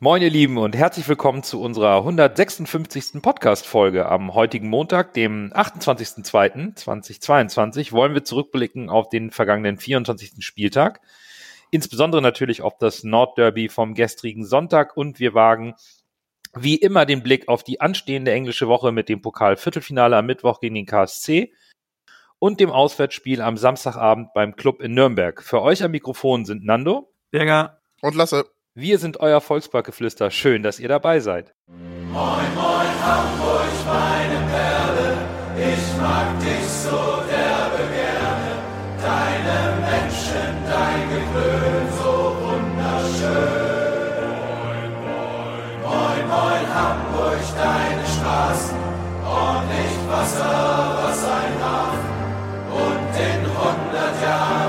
Moin ihr Lieben und herzlich willkommen zu unserer 156. Podcast-Folge. Am heutigen Montag, dem 28.02.2022, wollen wir zurückblicken auf den vergangenen 24. Spieltag. Insbesondere natürlich auf das Nordderby vom gestrigen Sonntag und wir wagen wie immer den Blick auf die anstehende englische Woche mit dem Pokal-Viertelfinale am Mittwoch gegen den KSC und dem Auswärtsspiel am Samstagabend beim Club in Nürnberg. Für euch am Mikrofon sind Nando, Berger und Lasse. Wir sind euer Volksparkgeflüster. Schön, dass ihr dabei seid. Moin, moin, Hamburg, meine Perle. Ich mag dich so derbe gerne. Deine Menschen, dein Geklön, so wunderschön. Moin, moin, moin, Hamburg, deine Straßen. Ordentlich Wasser, was ein Hafen. Und in 100 Jahren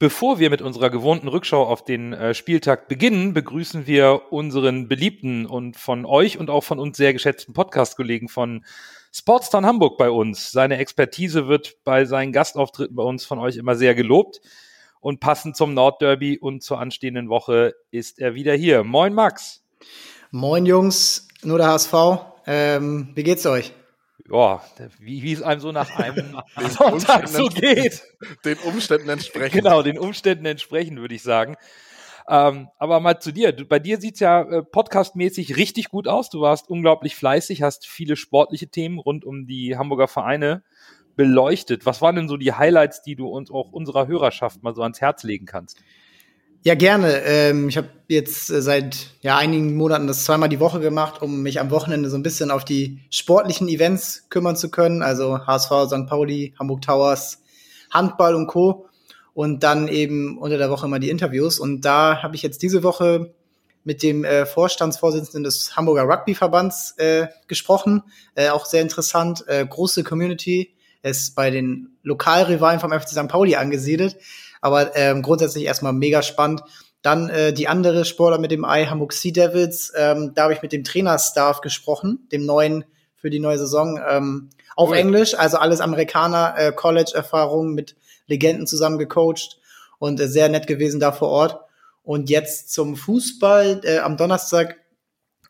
Bevor wir mit unserer gewohnten Rückschau auf den äh, Spieltag beginnen, begrüßen wir unseren beliebten und von euch und auch von uns sehr geschätzten Podcast-Kollegen von Sportstown Hamburg bei uns. Seine Expertise wird bei seinen Gastauftritten bei uns von euch immer sehr gelobt. Und passend zum Nordderby und zur anstehenden Woche ist er wieder hier. Moin Max. Moin Jungs, nur der HSV. Ähm, wie geht's euch? Ja, wie, wie es einem so nach einem Sonntag so geht. Den Umständen entsprechend. Genau, den Umständen entsprechend, würde ich sagen. Ähm, aber mal zu dir. Du, bei dir sieht's ja äh, podcastmäßig richtig gut aus. Du warst unglaublich fleißig, hast viele sportliche Themen rund um die Hamburger Vereine beleuchtet. Was waren denn so die Highlights, die du uns auch unserer Hörerschaft mal so ans Herz legen kannst? Ja, gerne. Ähm, ich habe jetzt äh, seit ja, einigen Monaten das zweimal die Woche gemacht, um mich am Wochenende so ein bisschen auf die sportlichen Events kümmern zu können. Also HSV, St. Pauli, Hamburg Towers, Handball und Co. Und dann eben unter der Woche immer die Interviews. Und da habe ich jetzt diese Woche mit dem äh, Vorstandsvorsitzenden des Hamburger Rugbyverbands äh, gesprochen. Äh, auch sehr interessant. Äh, große Community. Ist bei den Lokalrivalen vom FC St. Pauli angesiedelt. Aber ähm, grundsätzlich erstmal mega spannend. Dann äh, die andere Sportler mit dem Ei, Hamburg Sea Devils. Ähm, da habe ich mit dem Trainerstaff gesprochen, dem neuen für die neue Saison, ähm, auf cool. Englisch. Also alles Amerikaner, äh, College-Erfahrung mit Legenden zusammen gecoacht und äh, sehr nett gewesen da vor Ort. Und jetzt zum Fußball. Äh, am Donnerstag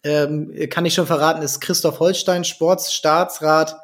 ähm, kann ich schon verraten, ist Christoph Holstein, Sportsstaatsrat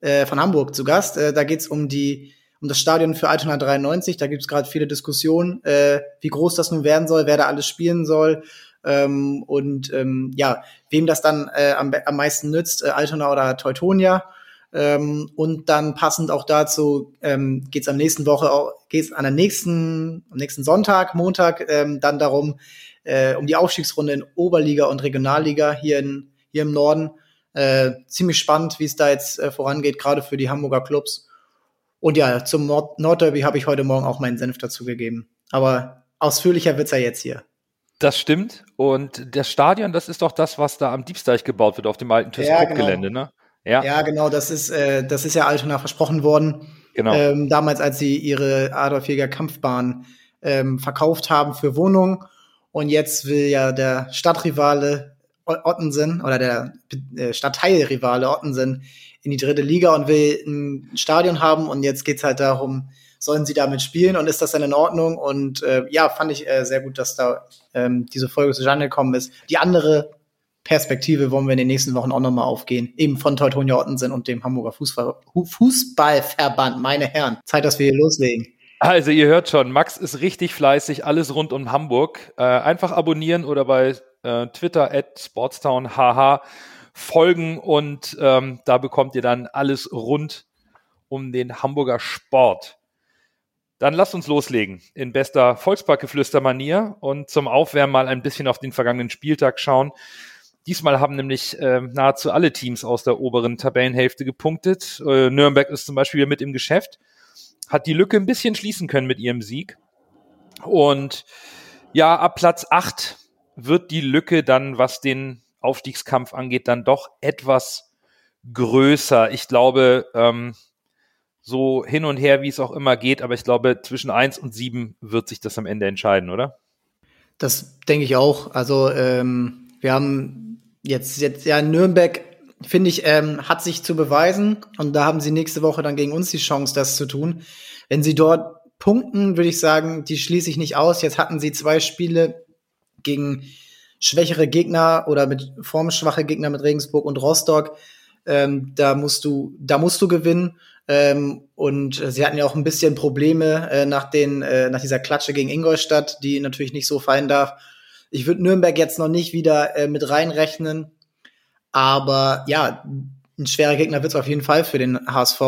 äh, von Hamburg zu Gast. Äh, da geht's um die um das Stadion für Altona 93. Da gibt es gerade viele Diskussionen, äh, wie groß das nun werden soll, wer da alles spielen soll. Ähm, und ähm, ja, wem das dann äh, am, am meisten nützt, äh, Altona oder Teutonia. Ähm, und dann passend auch dazu ähm, geht es am nächsten Woche, geht es an der nächsten, am nächsten Sonntag, Montag, ähm, dann darum, äh, um die Aufstiegsrunde in Oberliga und Regionalliga hier, in, hier im Norden. Äh, ziemlich spannend, wie es da jetzt äh, vorangeht, gerade für die Hamburger Clubs. Und ja, zum Nord Nordderby habe ich heute Morgen auch meinen Senf dazu gegeben. Aber ausführlicher wird's ja jetzt hier. Das stimmt. Und das Stadion, das ist doch das, was da am Diebsteich gebaut wird, auf dem alten ThyssenKrupp-Gelände, ja, genau. ne? Ja. ja, genau. Das ist, äh, das ist ja Altona versprochen worden. Genau. Ähm, damals, als sie ihre Adolf Jäger Kampfbahn ähm, verkauft haben für Wohnungen. Und jetzt will ja der Stadtrivale Ottensen oder der äh, Stadtteilrivale Ottensen in die dritte Liga und will ein Stadion haben und jetzt geht's halt darum, sollen sie damit spielen und ist das dann in Ordnung? Und äh, ja, fand ich äh, sehr gut, dass da ähm, diese Folge zustande gekommen ist. Die andere Perspektive wollen wir in den nächsten Wochen auch nochmal aufgehen. Eben von Teutonia Ottensen und dem Hamburger Fußball Fußballverband, meine Herren. Zeit, dass wir hier loslegen. Also ihr hört schon, Max ist richtig fleißig, alles rund um Hamburg. Äh, einfach abonnieren oder bei äh, Twitter at sportstownhh folgen und ähm, da bekommt ihr dann alles rund um den Hamburger Sport. Dann lasst uns loslegen in bester Volksparkgeflüster-Manier und zum Aufwärmen mal ein bisschen auf den vergangenen Spieltag schauen. Diesmal haben nämlich äh, nahezu alle Teams aus der oberen Tabellenhälfte gepunktet. Äh, Nürnberg ist zum Beispiel mit im Geschäft, hat die Lücke ein bisschen schließen können mit ihrem Sieg. Und ja, ab Platz 8 wird die Lücke dann, was den Aufstiegskampf angeht, dann doch etwas größer. Ich glaube, ähm, so hin und her, wie es auch immer geht, aber ich glaube, zwischen eins und sieben wird sich das am Ende entscheiden, oder? Das denke ich auch. Also ähm, wir haben jetzt, jetzt ja Nürnberg, finde ich, ähm, hat sich zu beweisen und da haben sie nächste Woche dann gegen uns die Chance, das zu tun. Wenn sie dort Punkten würde ich sagen, die schließe ich nicht aus. Jetzt hatten sie zwei Spiele gegen schwächere Gegner oder mit formschwache Gegner mit Regensburg und Rostock. Ähm, da musst du, da musst du gewinnen. Ähm, und sie hatten ja auch ein bisschen Probleme äh, nach den, äh, nach dieser Klatsche gegen Ingolstadt, die natürlich nicht so fallen darf. Ich würde Nürnberg jetzt noch nicht wieder äh, mit reinrechnen. Aber ja, ein schwerer Gegner wird es auf jeden Fall für den HSV.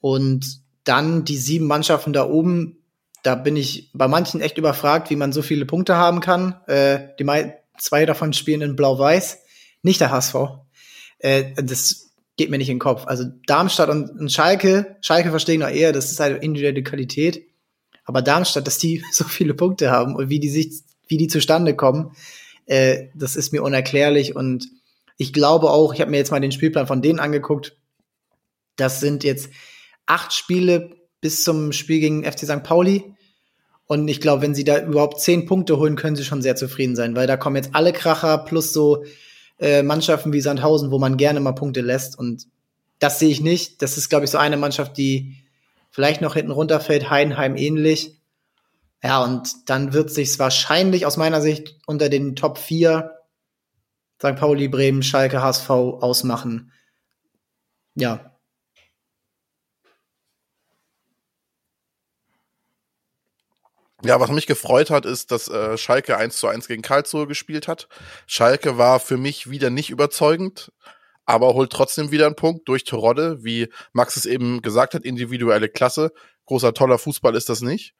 Und dann die sieben Mannschaften da oben, da bin ich bei manchen echt überfragt, wie man so viele Punkte haben kann. Äh, die zwei davon spielen in Blau-Weiß, nicht der HSV. Äh, das geht mir nicht in den Kopf. Also Darmstadt und, und Schalke, Schalke verstehen noch eher, das ist halt individuelle Qualität. Aber Darmstadt, dass die so viele Punkte haben und wie die sich, wie die zustande kommen, äh, das ist mir unerklärlich. Und ich glaube auch, ich habe mir jetzt mal den Spielplan von denen angeguckt. Das sind jetzt acht Spiele bis zum Spiel gegen FC St. Pauli. Und ich glaube, wenn sie da überhaupt zehn Punkte holen, können sie schon sehr zufrieden sein, weil da kommen jetzt alle Kracher plus so äh, Mannschaften wie Sandhausen, wo man gerne mal Punkte lässt. Und das sehe ich nicht. Das ist, glaube ich, so eine Mannschaft, die vielleicht noch hinten runterfällt, Heidenheim ähnlich. Ja, und dann wird sich wahrscheinlich aus meiner Sicht unter den Top 4 St. Pauli, Bremen, Schalke, HSV ausmachen. Ja, Ja, was mich gefreut hat, ist, dass äh, Schalke 1 zu 1 gegen Karlsruhe gespielt hat. Schalke war für mich wieder nicht überzeugend, aber holt trotzdem wieder einen Punkt durch Terodde, wie Max es eben gesagt hat, individuelle Klasse. Großer, toller Fußball ist das nicht.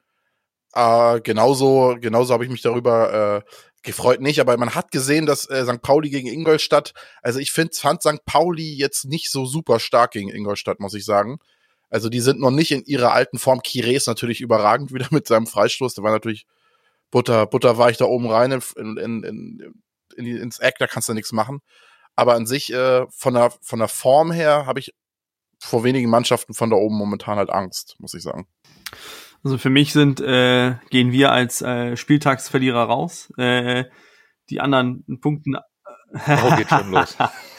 Äh, genauso genauso habe ich mich darüber äh, gefreut nicht, aber man hat gesehen, dass äh, St. Pauli gegen Ingolstadt, also ich find, fand St. Pauli jetzt nicht so super stark gegen Ingolstadt, muss ich sagen. Also die sind noch nicht in ihrer alten Form. Kire ist natürlich überragend wieder mit seinem Freistoß. Der war natürlich Butter, Butter war ich da oben rein in, in, in, in, ins Eck, da kannst du nichts machen. Aber an sich, äh, von, der, von der Form her, habe ich vor wenigen Mannschaften von da oben momentan halt Angst, muss ich sagen. Also für mich sind, äh, gehen wir als äh, Spieltagsverlierer raus. Äh, die anderen Punkten. oh, geht schon los.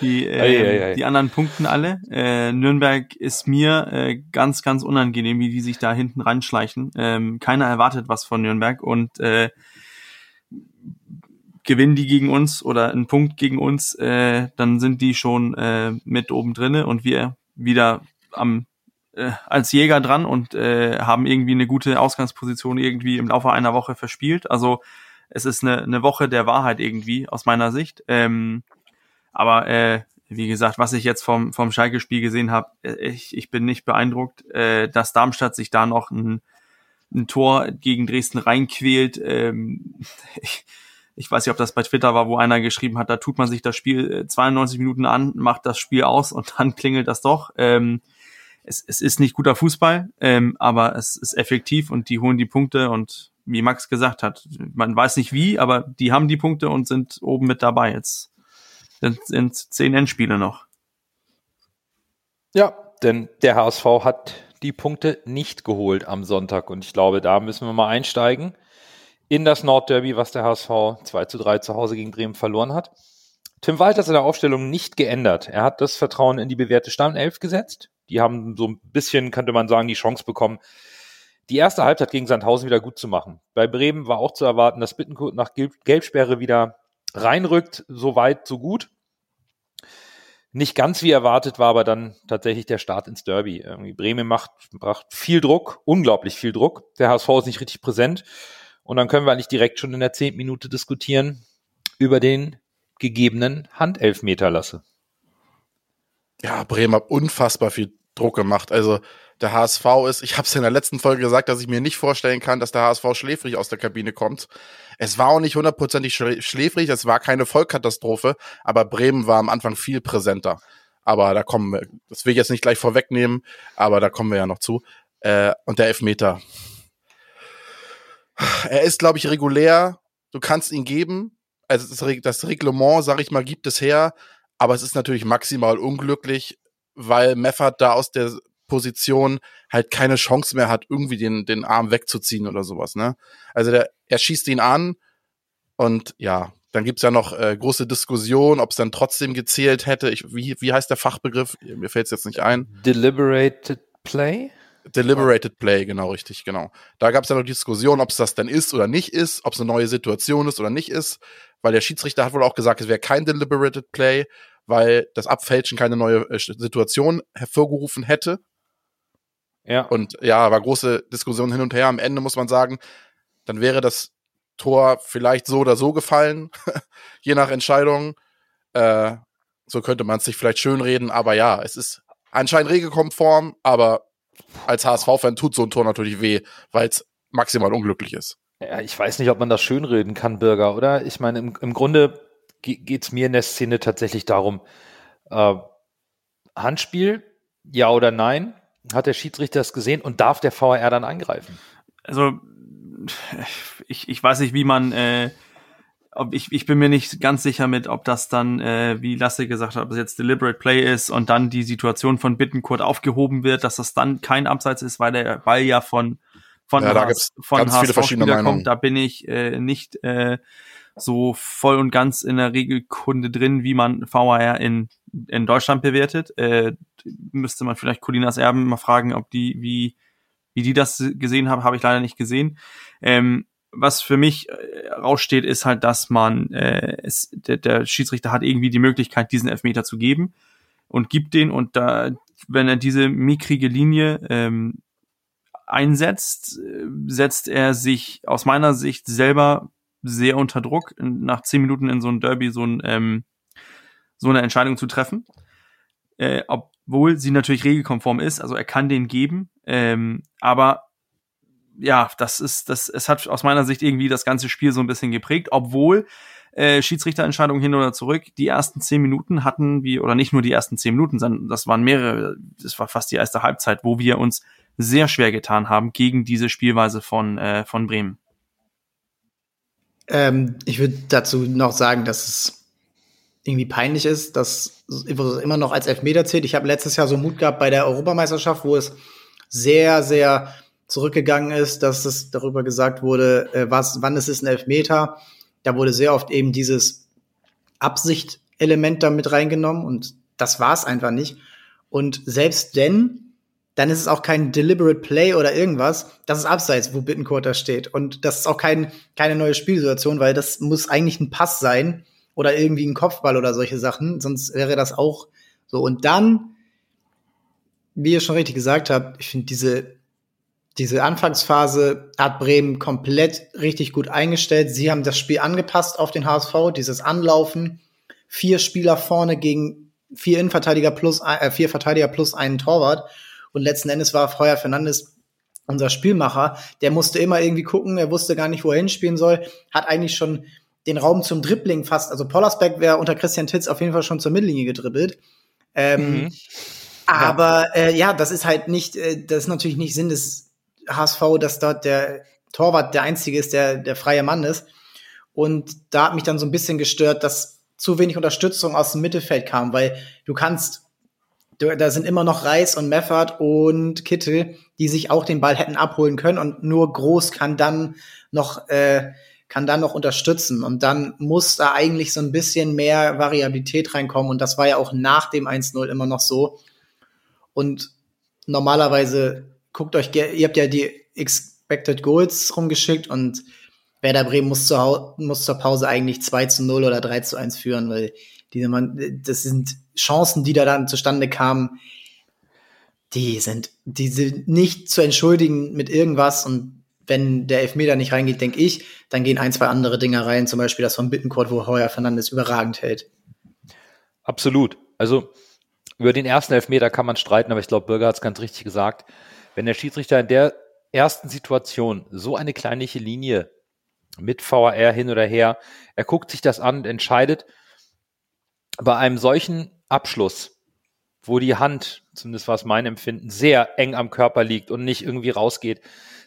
die, äh, ei, ei, ei. die anderen Punkten alle. Äh, Nürnberg ist mir äh, ganz, ganz unangenehm, wie die sich da hinten reinschleichen. Ähm, keiner erwartet was von Nürnberg und äh, gewinnen die gegen uns oder einen Punkt gegen uns, äh, dann sind die schon äh, mit oben drinne und wir wieder am äh, als Jäger dran und äh, haben irgendwie eine gute Ausgangsposition irgendwie im Laufe einer Woche verspielt. Also es ist eine, eine Woche der Wahrheit irgendwie aus meiner Sicht. Ähm, aber äh, wie gesagt, was ich jetzt vom, vom Schalke-Spiel gesehen habe, äh, ich, ich bin nicht beeindruckt, äh, dass Darmstadt sich da noch ein, ein Tor gegen Dresden reinquält. Ähm, ich, ich weiß nicht, ob das bei Twitter war, wo einer geschrieben hat, da tut man sich das Spiel 92 äh, Minuten an, macht das Spiel aus und dann klingelt das doch. Ähm, es, es ist nicht guter Fußball, ähm, aber es ist effektiv und die holen die Punkte und wie Max gesagt hat, man weiß nicht wie, aber die haben die Punkte und sind oben mit dabei. Jetzt sind zehn Endspiele noch. Ja, denn der HSV hat die Punkte nicht geholt am Sonntag und ich glaube, da müssen wir mal einsteigen in das Nordderby, was der HSV 2 zu 3 zu Hause gegen Bremen verloren hat. Tim Walter hat seine Aufstellung nicht geändert. Er hat das Vertrauen in die bewährte Stammelf gesetzt. Die haben so ein bisschen, könnte man sagen, die Chance bekommen, die erste Halbzeit gegen Sandhausen wieder gut zu machen. Bei Bremen war auch zu erwarten, dass Bittenkurt nach Gelbsperre wieder reinrückt, so weit, so gut. Nicht ganz wie erwartet war aber dann tatsächlich der Start ins Derby. Irgendwie Bremen macht, macht viel Druck, unglaublich viel Druck. Der HSV ist nicht richtig präsent. Und dann können wir eigentlich direkt schon in der zehnten Minute diskutieren über den gegebenen Handelfmeter lasse. Ja, Bremen hat unfassbar viel Druck gemacht. Also der HSV ist, ich habe es in der letzten Folge gesagt, dass ich mir nicht vorstellen kann, dass der HSV schläfrig aus der Kabine kommt. Es war auch nicht hundertprozentig schläfrig, es war keine Vollkatastrophe, aber Bremen war am Anfang viel präsenter. Aber da kommen wir, das will ich jetzt nicht gleich vorwegnehmen, aber da kommen wir ja noch zu. Äh, und der Elfmeter. Er ist, glaube ich, regulär. Du kannst ihn geben. Also das, Reglement, sag ich mal, gibt es her. Aber es ist natürlich maximal unglücklich, weil Meffert da aus der Position halt keine Chance mehr hat, irgendwie den, den Arm wegzuziehen oder sowas. Ne? Also der, er schießt ihn an und ja, dann gibt's ja noch äh, große Diskussion, ob es dann trotzdem gezählt hätte. Ich, wie, wie heißt der Fachbegriff? Mir fällt's jetzt nicht ein. Deliberated Play? Deliberated Play, genau, richtig, genau. Da gab es ja noch Diskussion, ob es das denn ist oder nicht ist, ob es eine neue Situation ist oder nicht ist, weil der Schiedsrichter hat wohl auch gesagt, es wäre kein Deliberated Play, weil das Abfälschen keine neue äh, Situation hervorgerufen hätte. Ja. Und ja, war große Diskussion hin und her. Am Ende muss man sagen, dann wäre das Tor vielleicht so oder so gefallen, je nach Entscheidung. Äh, so könnte man es sich vielleicht schönreden, aber ja, es ist anscheinend regelkonform, aber als HSV-Fan tut so ein Tor natürlich weh, weil es maximal unglücklich ist. Ja, ich weiß nicht, ob man das schönreden kann, Bürger, oder? Ich meine, im, im Grunde geht es mir in der Szene tatsächlich darum, äh, Handspiel, ja oder nein? Hat der Schiedsrichter das gesehen und darf der VR dann eingreifen? Also, ich, ich weiß nicht, wie man, äh, ob ich, ich bin mir nicht ganz sicher mit, ob das dann, äh, wie Lasse gesagt hat, ob das jetzt Deliberate Play ist und dann die Situation von Bittenkurt aufgehoben wird, dass das dann kein Abseits ist, weil der Ball ja von von, Ja, da gibt's von ganz viele HSV verschiedene Meinungen. kommt. Da bin ich äh, nicht äh, so voll und ganz in der Regelkunde drin, wie man VAR in, in Deutschland bewertet. Äh, müsste man vielleicht Colinas Erben mal fragen, ob die, wie, wie die das gesehen haben, habe ich leider nicht gesehen. Ähm, was für mich äh, raussteht, ist halt, dass man äh, es, der, der Schiedsrichter hat irgendwie die Möglichkeit, diesen Elfmeter zu geben und gibt den und da, wenn er diese mickrige Linie ähm, einsetzt, äh, setzt er sich aus meiner Sicht selber sehr unter Druck, nach zehn Minuten in so ein Derby so, ein, ähm, so eine Entscheidung zu treffen. Äh, obwohl sie natürlich regelkonform ist, also er kann den geben, ähm, aber ja, das ist, das, es hat aus meiner Sicht irgendwie das ganze Spiel so ein bisschen geprägt, obwohl äh, Schiedsrichterentscheidung hin oder zurück, die ersten zehn Minuten hatten wir, oder nicht nur die ersten zehn Minuten, sondern das waren mehrere, das war fast die erste Halbzeit, wo wir uns sehr schwer getan haben gegen diese Spielweise von, äh, von Bremen. Ähm, ich würde dazu noch sagen, dass es irgendwie peinlich ist, dass es immer noch als Elfmeter zählt. Ich habe letztes Jahr so Mut gehabt bei der Europameisterschaft, wo es sehr, sehr zurückgegangen ist, dass es darüber gesagt wurde, äh, was, wann ist es ein Elfmeter. Da wurde sehr oft eben dieses Absicht-Element da mit reingenommen und das war es einfach nicht. Und selbst denn, dann ist es auch kein deliberate Play oder irgendwas. Das ist abseits, wo Bittencourt da steht. Und das ist auch kein, keine neue Spielsituation, weil das muss eigentlich ein Pass sein oder irgendwie ein Kopfball oder solche Sachen. Sonst wäre das auch so. Und dann, wie ihr schon richtig gesagt habt, ich finde diese, diese Anfangsphase hat Bremen komplett richtig gut eingestellt. Sie haben das Spiel angepasst auf den HSV, dieses Anlaufen. Vier Spieler vorne gegen vier Innenverteidiger plus, äh, vier Verteidiger plus einen Torwart. Und letzten Endes war Feuer Fernandes unser Spielmacher. Der musste immer irgendwie gucken, er wusste gar nicht, wo er hinspielen soll, hat eigentlich schon den Raum zum Dribbling fast, also Pollersbeck wäre unter Christian Titz auf jeden Fall schon zur Mittellinie gedribbelt. Ähm, Mhm. aber äh, ja, das ist halt nicht, äh, das ist natürlich nicht Sinn des HSV, dass dort der Torwart der einzige ist, der der freie Mann ist. Und da hat mich dann so ein bisschen gestört, dass zu wenig Unterstützung aus dem Mittelfeld kam, weil du kannst, da sind immer noch Reis und Meffert und Kittel, die sich auch den Ball hätten abholen können. Und nur Groß kann dann noch äh, kann dann noch unterstützen. Und dann muss da eigentlich so ein bisschen mehr Variabilität reinkommen. Und das war ja auch nach dem 1-0 immer noch so. Und normalerweise guckt euch, ihr habt ja die Expected Goals rumgeschickt. Und Werder Bremen muss zur, muss zur Pause eigentlich 2 zu 0 oder 3 zu 1 führen, weil diese man, das sind Chancen, die da dann zustande kamen, die sind, die sind nicht zu entschuldigen mit irgendwas und wenn der Elfmeter nicht reingeht, denke ich, dann gehen ein, zwei andere Dinger rein, zum Beispiel das von Bittencourt, wo Heuer Fernandes überragend hält. Absolut. Also über den ersten Elfmeter kann man streiten, aber ich glaube, Bürger hat es ganz richtig gesagt. Wenn der Schiedsrichter in der ersten Situation so eine kleinliche Linie mit VAR hin oder her, er guckt sich das an und entscheidet bei einem solchen Abschluss, wo die Hand, zumindest war es mein Empfinden, sehr eng am Körper liegt und nicht irgendwie rausgeht,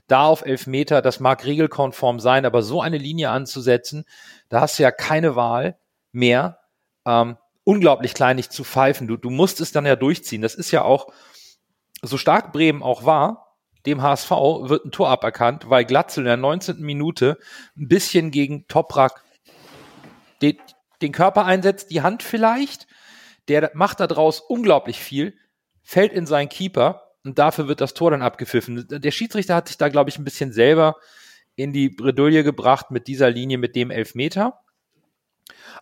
da auf Elfmeter, das mag regelkonform sein, aber so eine Linie anzusetzen, da hast du ja keine Wahl mehr, ähm, unglaublich kleinig zu pfeifen. Du, du musst es dann ja durchziehen. Das ist ja auch, so stark Bremen auch war, dem HSV wird ein Tor aberkannt, weil Glatzel in der 19. Minute ein bisschen gegen Toprak den, Körper einsetzt, die Hand vielleicht, der macht da draus unglaublich viel, fällt in seinen Keeper und dafür wird das Tor dann abgepfiffen. Der Schiedsrichter hat sich da, glaube ich, ein bisschen selber in die Bredouille gebracht mit dieser Linie, mit dem Elfmeter.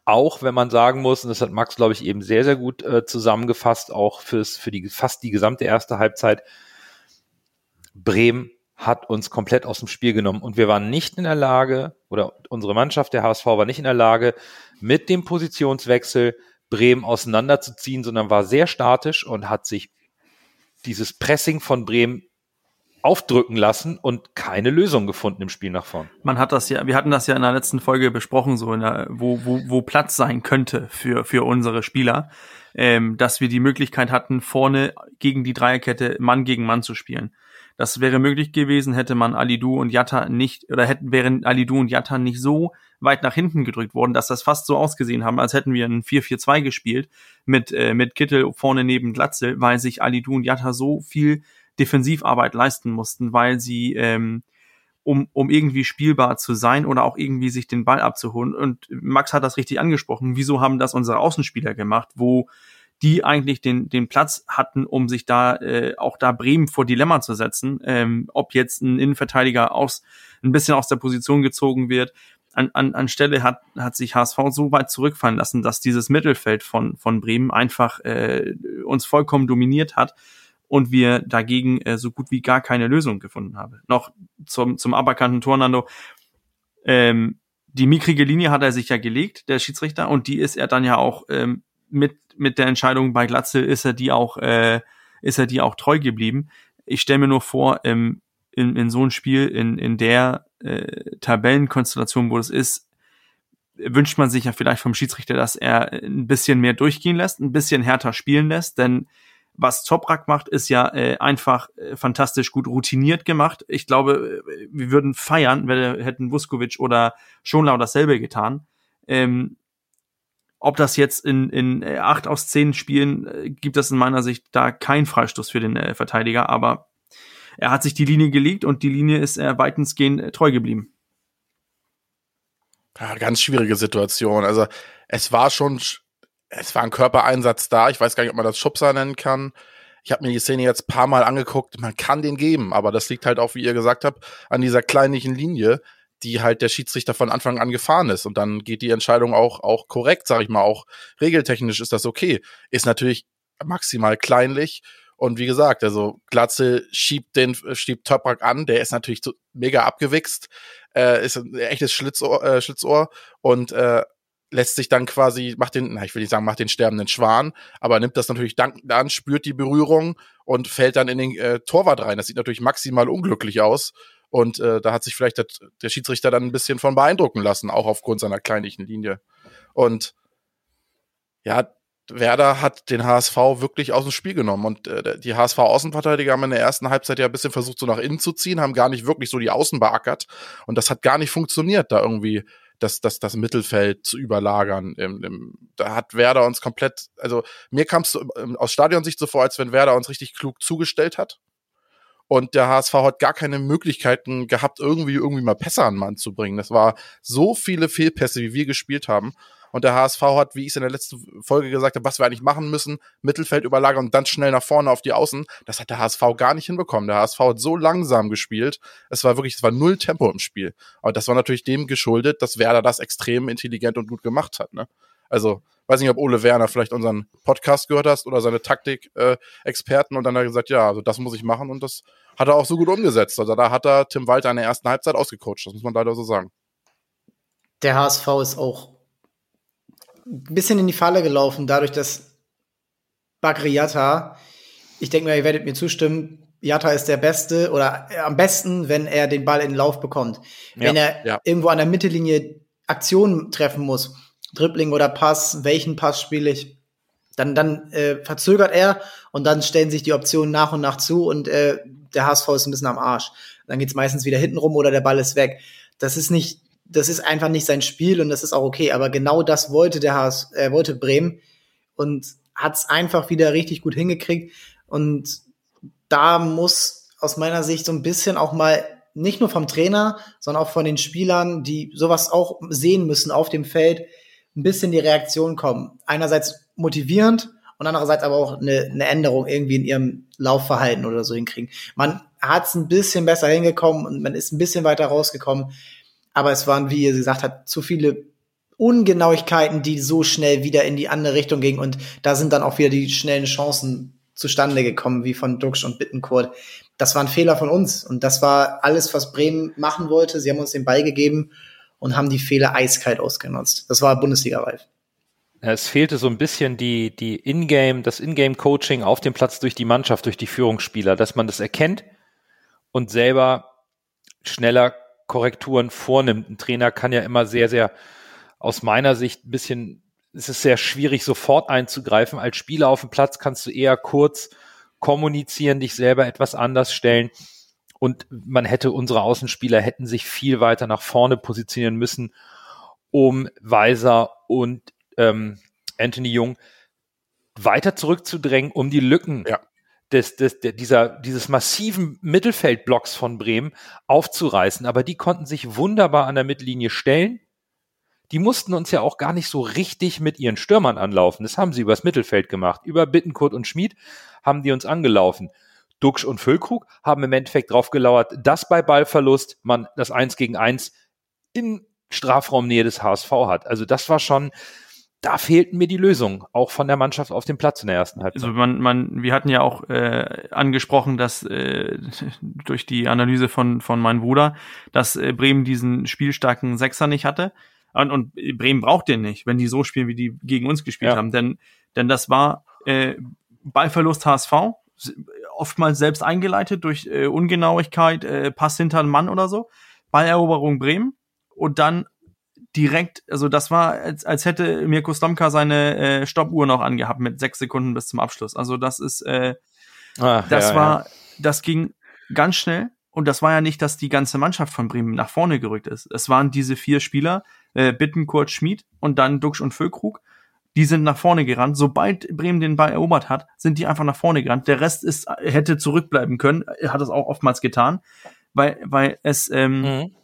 Auch wenn man sagen muss, und das hat Max, glaube ich, eben sehr, sehr gut äh, zusammengefasst, auch fürs, für die, fast die gesamte erste Halbzeit, Bremen hat uns komplett aus dem Spiel genommen und wir waren nicht in der Lage, oder unsere Mannschaft, der HSV, war nicht in der Lage, mit dem Positionswechsel Bremen auseinanderzuziehen, sondern war sehr statisch und hat sich dieses Pressing von Bremen aufdrücken lassen und keine Lösung gefunden im Spiel nach vorn. Man hat das ja, wir hatten das ja in der letzten Folge besprochen, so in der, wo, wo, wo Platz sein könnte für, für unsere Spieler, ähm, dass wir die Möglichkeit hatten, vorne gegen die Dreierkette Mann gegen Mann zu spielen. Das wäre möglich gewesen, hätte man Alidu und Jatta nicht, oder hätten, wären Alidu und Jatta nicht so weit nach hinten gedrückt worden, dass das fast so ausgesehen haben, als hätten wir ein 4-4-2 gespielt mit, äh, mit Kittel vorne neben Glatzel, weil sich Alidu und Jatta so viel Defensivarbeit leisten mussten, weil sie, ähm, um, um irgendwie spielbar zu sein oder auch irgendwie sich den Ball abzuholen. Und Max hat das richtig angesprochen. Wieso haben das unsere Außenspieler gemacht, wo die eigentlich den, den Platz hatten, um sich da äh, auch da Bremen vor Dilemma zu setzen, ähm, ob jetzt ein Innenverteidiger aus ein bisschen aus der Position gezogen wird. An, an, anstelle hat, hat sich HSV so weit zurückfallen lassen, dass dieses Mittelfeld von, von Bremen einfach äh, uns vollkommen dominiert hat und wir dagegen äh, so gut wie gar keine Lösung gefunden haben. Noch zum, zum aberkannten Tornando. Ähm, die mikrige Linie hat er sich ja gelegt, der Schiedsrichter, und die ist er dann ja auch ähm, mit mit der Entscheidung bei Glatzel ist er die auch äh, ist er die auch treu geblieben. Ich stelle mir nur vor, ähm, in, in so ein Spiel, in, in der äh, Tabellenkonstellation, wo es ist, wünscht man sich ja vielleicht vom Schiedsrichter, dass er ein bisschen mehr durchgehen lässt, ein bisschen härter spielen lässt, denn was Toprak macht, ist ja äh, einfach äh, fantastisch gut routiniert gemacht. Ich glaube, äh, wir würden feiern, wenn hätten Vuskovic oder Schonlau dasselbe getan. Ähm, ob das jetzt in, in äh, acht aus zehn Spielen äh, gibt es in meiner Sicht da kein Freistoß für den äh, Verteidiger, aber er hat sich die Linie gelegt und die Linie ist er weitensgehend äh, treu geblieben. Ja, ganz schwierige Situation. Also es war schon, es war ein Körpereinsatz da. Ich weiß gar nicht, ob man das Schubser nennen kann. Ich habe mir die Szene jetzt paar Mal angeguckt. Man kann den geben, aber das liegt halt auch, wie ihr gesagt habt, an dieser kleinlichen Linie die halt der Schiedsrichter von Anfang an gefahren ist. Und dann geht die Entscheidung auch, auch korrekt, sag ich mal, auch regeltechnisch ist das okay. Ist natürlich maximal kleinlich. Und wie gesagt, also Glatze schiebt den, schiebt Toprak an, der ist natürlich mega abgewichst, äh, ist ein echtes Schlitzohr, äh, Schlitzohr und äh, lässt sich dann quasi, macht den, na, ich will nicht sagen, macht den sterbenden Schwan, aber nimmt das natürlich dankend an, spürt die Berührung und fällt dann in den äh, Torwart rein. Das sieht natürlich maximal unglücklich aus. Und äh, da hat sich vielleicht der, der Schiedsrichter dann ein bisschen von beeindrucken lassen, auch aufgrund seiner kleinlichen Linie. Und ja, Werder hat den HSV wirklich aus dem Spiel genommen und äh, die HSV Außenverteidiger haben in der ersten Halbzeit ja ein bisschen versucht, so nach innen zu ziehen, haben gar nicht wirklich so die Außen beackert und das hat gar nicht funktioniert, da irgendwie das, das, das Mittelfeld zu überlagern. Im, im, da hat Werder uns komplett, also mir kam es aus Stadionsicht so vor, als wenn Werder uns richtig klug zugestellt hat und der HSV hat gar keine Möglichkeiten gehabt, irgendwie irgendwie mal Pässe an Mann zu bringen. Das war so viele Fehlpässe, wie wir gespielt haben. Und der HSV hat, wie ich es in der letzten Folge gesagt habe, was wir eigentlich machen müssen, Mittelfeld überlagern und dann schnell nach vorne auf die Außen. Das hat der HSV gar nicht hinbekommen. Der HSV hat so langsam gespielt. Es war wirklich, es war null Tempo im Spiel. Aber das war natürlich dem geschuldet, dass Werder das extrem intelligent und gut gemacht hat. Ne? Also weiß nicht, ob Ole Werner vielleicht unseren Podcast gehört hast oder seine Taktik-Experten äh, und dann hat er gesagt, ja, also das muss ich machen und das hat er auch so gut umgesetzt. Also da hat er Tim Walter in der ersten Halbzeit ausgecoacht, das muss man leider so sagen. Der HSV ist auch ein bisschen in die Falle gelaufen, dadurch, dass Bakri Yatta, ich denke mal, ihr werdet mir zustimmen, Yatta ist der Beste oder am besten, wenn er den Ball in den Lauf bekommt. Ja, wenn er ja. irgendwo an der Mittellinie Aktionen treffen muss, Dribbling oder Pass, welchen Pass spiele ich, dann, dann äh, verzögert er und dann stellen sich die Optionen nach und nach zu und äh, der HSV ist ein bisschen am Arsch. Dann geht's meistens wieder hinten rum oder der Ball ist weg. Das ist nicht, das ist einfach nicht sein Spiel und das ist auch okay. Aber genau das wollte der HSV, äh, wollte Bremen und hat's einfach wieder richtig gut hingekriegt. Und da muss aus meiner Sicht so ein bisschen auch mal nicht nur vom Trainer, sondern auch von den Spielern, die sowas auch sehen müssen auf dem Feld, ein bisschen die Reaktion kommen. Einerseits motivierend und und andererseits aber auch eine, eine Änderung irgendwie in ihrem Laufverhalten oder so hinkriegen. Man hat es ein bisschen besser hingekommen und man ist ein bisschen weiter rausgekommen, aber es waren, wie ihr gesagt habt, zu viele Ungenauigkeiten, die so schnell wieder in die andere Richtung gingen und da sind dann auch wieder die schnellen Chancen zustande gekommen, wie von Duxch und Bittenkurt. Das war ein Fehler von uns und das war alles, was Bremen machen wollte. Sie haben uns den Ball gegeben und haben die Fehler eiskalt ausgenutzt. Das war Bundesliga-reif. Es fehlte so ein bisschen die, die Ingame, das Ingame-Coaching auf dem Platz durch die Mannschaft, durch die Führungsspieler, dass man das erkennt und selber schneller Korrekturen vornimmt. Ein Trainer kann ja immer sehr, sehr aus meiner Sicht ein bisschen, es ist sehr schwierig, sofort einzugreifen. Als Spieler auf dem Platz kannst du eher kurz kommunizieren, dich selber etwas anders stellen. Und man hätte, unsere Außenspieler hätten sich viel weiter nach vorne positionieren müssen, um Weiser und ähm, Anthony Jung weiter zurückzudrängen, um die Lücken Ja. Des, des, der, dieser, dieses massiven Mittelfeldblocks von Bremen aufzureißen. Aber die konnten sich wunderbar an der Mittellinie stellen. Die mussten uns ja auch gar nicht so richtig mit ihren Stürmern anlaufen. Das haben sie übers Mittelfeld gemacht. Über Bittenkurt und Schmid haben die uns angelaufen. Duxch und Füllkrug haben im Endeffekt drauf gelauert, dass bei Ballverlust man das Eins gegen Eins in Strafraumnähe des HSV hat. Also das war schon, da fehlten mir die Lösungen, auch von der Mannschaft auf dem Platz in der ersten Halbzeit. Also man, man, wir hatten ja auch äh, angesprochen, dass äh, durch die Analyse von von meinem Bruder, dass äh, Bremen diesen spielstarken Sechser nicht hatte und, und Bremen braucht den nicht, wenn die so spielen, wie die gegen uns gespielt Ja. haben, denn denn das war äh, Ballverlust HSV, oftmals selbst eingeleitet durch äh, Ungenauigkeit, äh, Pass hinter einen Mann oder so, Balleroberung Bremen und dann direkt, also das war, als, als hätte Mirko Slomka seine äh, Stoppuhr noch angehabt mit sechs Sekunden bis zum Abschluss. Also das ist, äh, Ach, das ja, war, ja. das ging ganz schnell. Und das war ja nicht, dass die ganze Mannschaft von Bremen nach vorne gerückt ist. Es waren diese vier Spieler, äh, Bittenkurt, Schmid und dann Duxch und Füllkrug. Die sind nach vorne gerannt. Sobald Bremen den Ball erobert hat, sind die einfach nach vorne gerannt. Der Rest ist, hätte zurückbleiben können. Er hat es auch oftmals getan, weil, weil es, ähm, Mhm.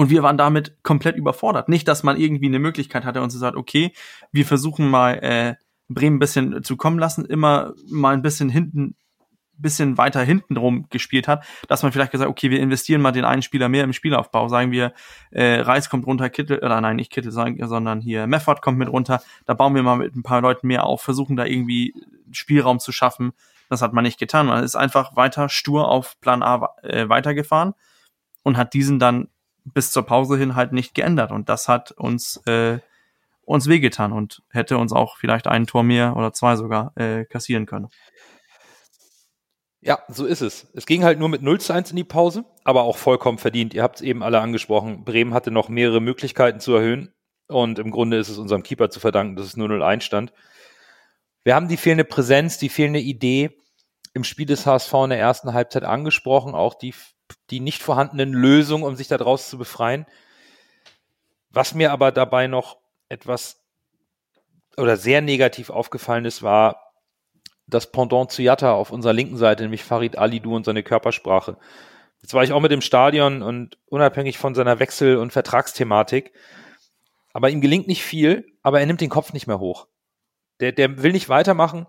Und wir waren damit komplett überfordert. Nicht, dass man irgendwie eine Möglichkeit hatte und so sagt, okay, wir versuchen mal äh, Bremen ein bisschen zu kommen lassen, immer mal ein bisschen hinten, bisschen weiter hinten rum gespielt hat, dass man vielleicht gesagt, okay, wir investieren mal den einen Spieler mehr im Spielaufbau. Sagen wir, äh, Reis kommt runter, Kittel, oder nein, nicht Kittel, sondern hier Meffert kommt mit runter. Da bauen wir mal mit ein paar Leuten mehr auf, versuchen da irgendwie Spielraum zu schaffen. Das hat man nicht getan. Man ist einfach weiter stur auf Plan A äh, weitergefahren und hat diesen dann bis zur Pause hin halt nicht geändert. Und das hat uns, äh, uns wehgetan und hätte uns auch vielleicht ein Tor mehr oder zwei sogar äh, kassieren können. Ja, so ist es. Es ging halt nur mit 0 zu 1 in die Pause, aber auch vollkommen verdient. Ihr habt es eben alle angesprochen. Bremen hatte noch mehrere Möglichkeiten zu erhöhen. Und im Grunde ist es unserem Keeper zu verdanken, dass es nur 0-1 stand. Wir haben die fehlende Präsenz, die fehlende Idee im Spiel des HSV in der ersten Halbzeit angesprochen, auch die, die nicht vorhandenen Lösungen, um sich daraus zu befreien. Was mir aber dabei noch etwas oder sehr negativ aufgefallen ist, war das Pendant zu Jatta auf unserer linken Seite, nämlich Farid Alidou und seine Körpersprache. Jetzt war ich auch mit im Stadion und unabhängig von seiner Wechsel- und Vertragsthematik, aber ihm gelingt nicht viel, aber er nimmt den Kopf nicht mehr hoch. Der, der will nicht weitermachen,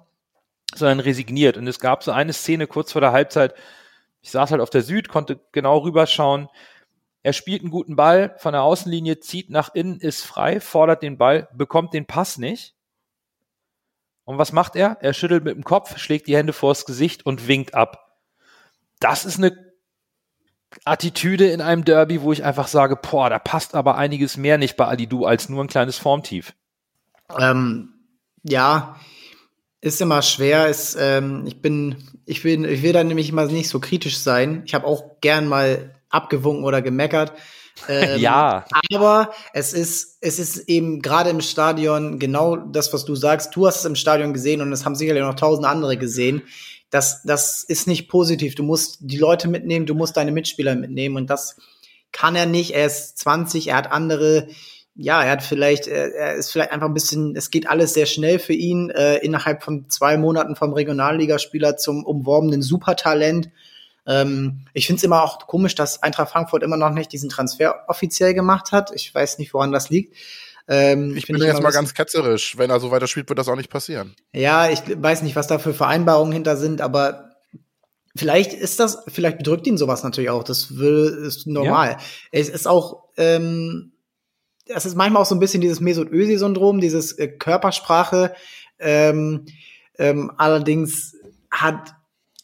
sondern resigniert. Und es gab so eine Szene kurz vor der Halbzeit, ich saß halt auf der Süd, konnte genau rüberschauen. Er spielt einen guten Ball von der Außenlinie, zieht nach innen, ist frei, fordert den Ball, bekommt den Pass nicht. Und was macht er? Er schüttelt mit dem Kopf, schlägt die Hände vors Gesicht und winkt ab. Das ist eine Attitüde in einem Derby, wo ich einfach sage, boah, da passt aber einiges mehr nicht bei Alidu als nur ein kleines Formtief. Ähm, ja, ist immer schwer. Ist, ähm, ich bin, ich will, ich will da nämlich immer nicht so kritisch sein. Ich habe auch gern mal abgewunken oder gemeckert. Ähm, Ja. Aber es ist, es ist eben gerade im Stadion genau das, was du sagst. Du hast es im Stadion gesehen und es haben sicherlich noch tausend andere gesehen. Das, das ist nicht positiv. Du musst die Leute mitnehmen, du musst deine Mitspieler mitnehmen und das kann er nicht. Er ist 20, er hat andere, ja, er hat vielleicht, er, ist vielleicht einfach ein bisschen, es geht alles sehr schnell für ihn, äh, innerhalb von zwei Monaten vom Regionalligaspieler zum umworbenen Supertalent. Ähm, ich finde es immer auch komisch, dass Eintracht Frankfurt immer noch nicht diesen Transfer offiziell gemacht hat. Ich weiß nicht, woran das liegt. Ähm, Ich bin jetzt mal ganz ketzerisch. Wenn er so weiter spielt, wird das auch nicht passieren. Ja, ich weiß nicht, was da für Vereinbarungen hinter sind, aber vielleicht ist das, vielleicht bedrückt ihn sowas natürlich auch. Das will, ist normal. Es ist auch, ähm, es ist manchmal auch so ein bisschen dieses Mesut Özil-Syndrom, dieses äh, Körpersprache. Ähm, ähm, allerdings hat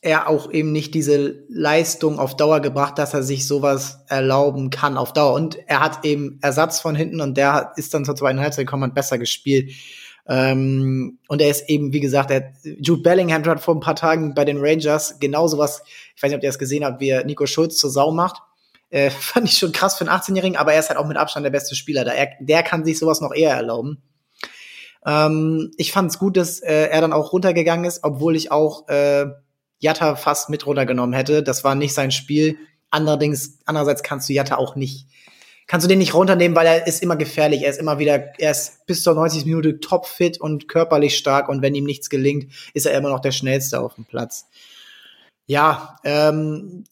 er auch eben nicht diese Leistung auf Dauer gebracht, dass er sich sowas erlauben kann auf Dauer. Und er hat eben Ersatz von hinten und der hat- ist dann zur zweiten Halbzeit gekommen und besser gespielt. Ähm, und er ist eben, wie gesagt, er, Jude Bellingham hat vor ein paar Tagen bei den Rangers genauso was, ich weiß nicht, ob ihr das gesehen habt, wie er Nico Schulz zur Sau macht. Äh, fand ich schon krass für einen 18-Jährigen, aber er ist halt auch mit Abstand der beste Spieler da. Er, der kann sich sowas noch eher erlauben. Ähm, ich fand es gut, dass äh, er dann auch runtergegangen ist, obwohl ich auch äh, Jatta fast mit runtergenommen hätte. Das war nicht sein Spiel. Allerdings, andererseits kannst du Jatta auch nicht, kannst du den nicht runternehmen, weil er ist immer gefährlich. Er ist immer wieder, er ist bis zur 90. Minute topfit und körperlich stark und wenn ihm nichts gelingt, ist er immer noch der schnellste auf dem Platz. Ja, ähm,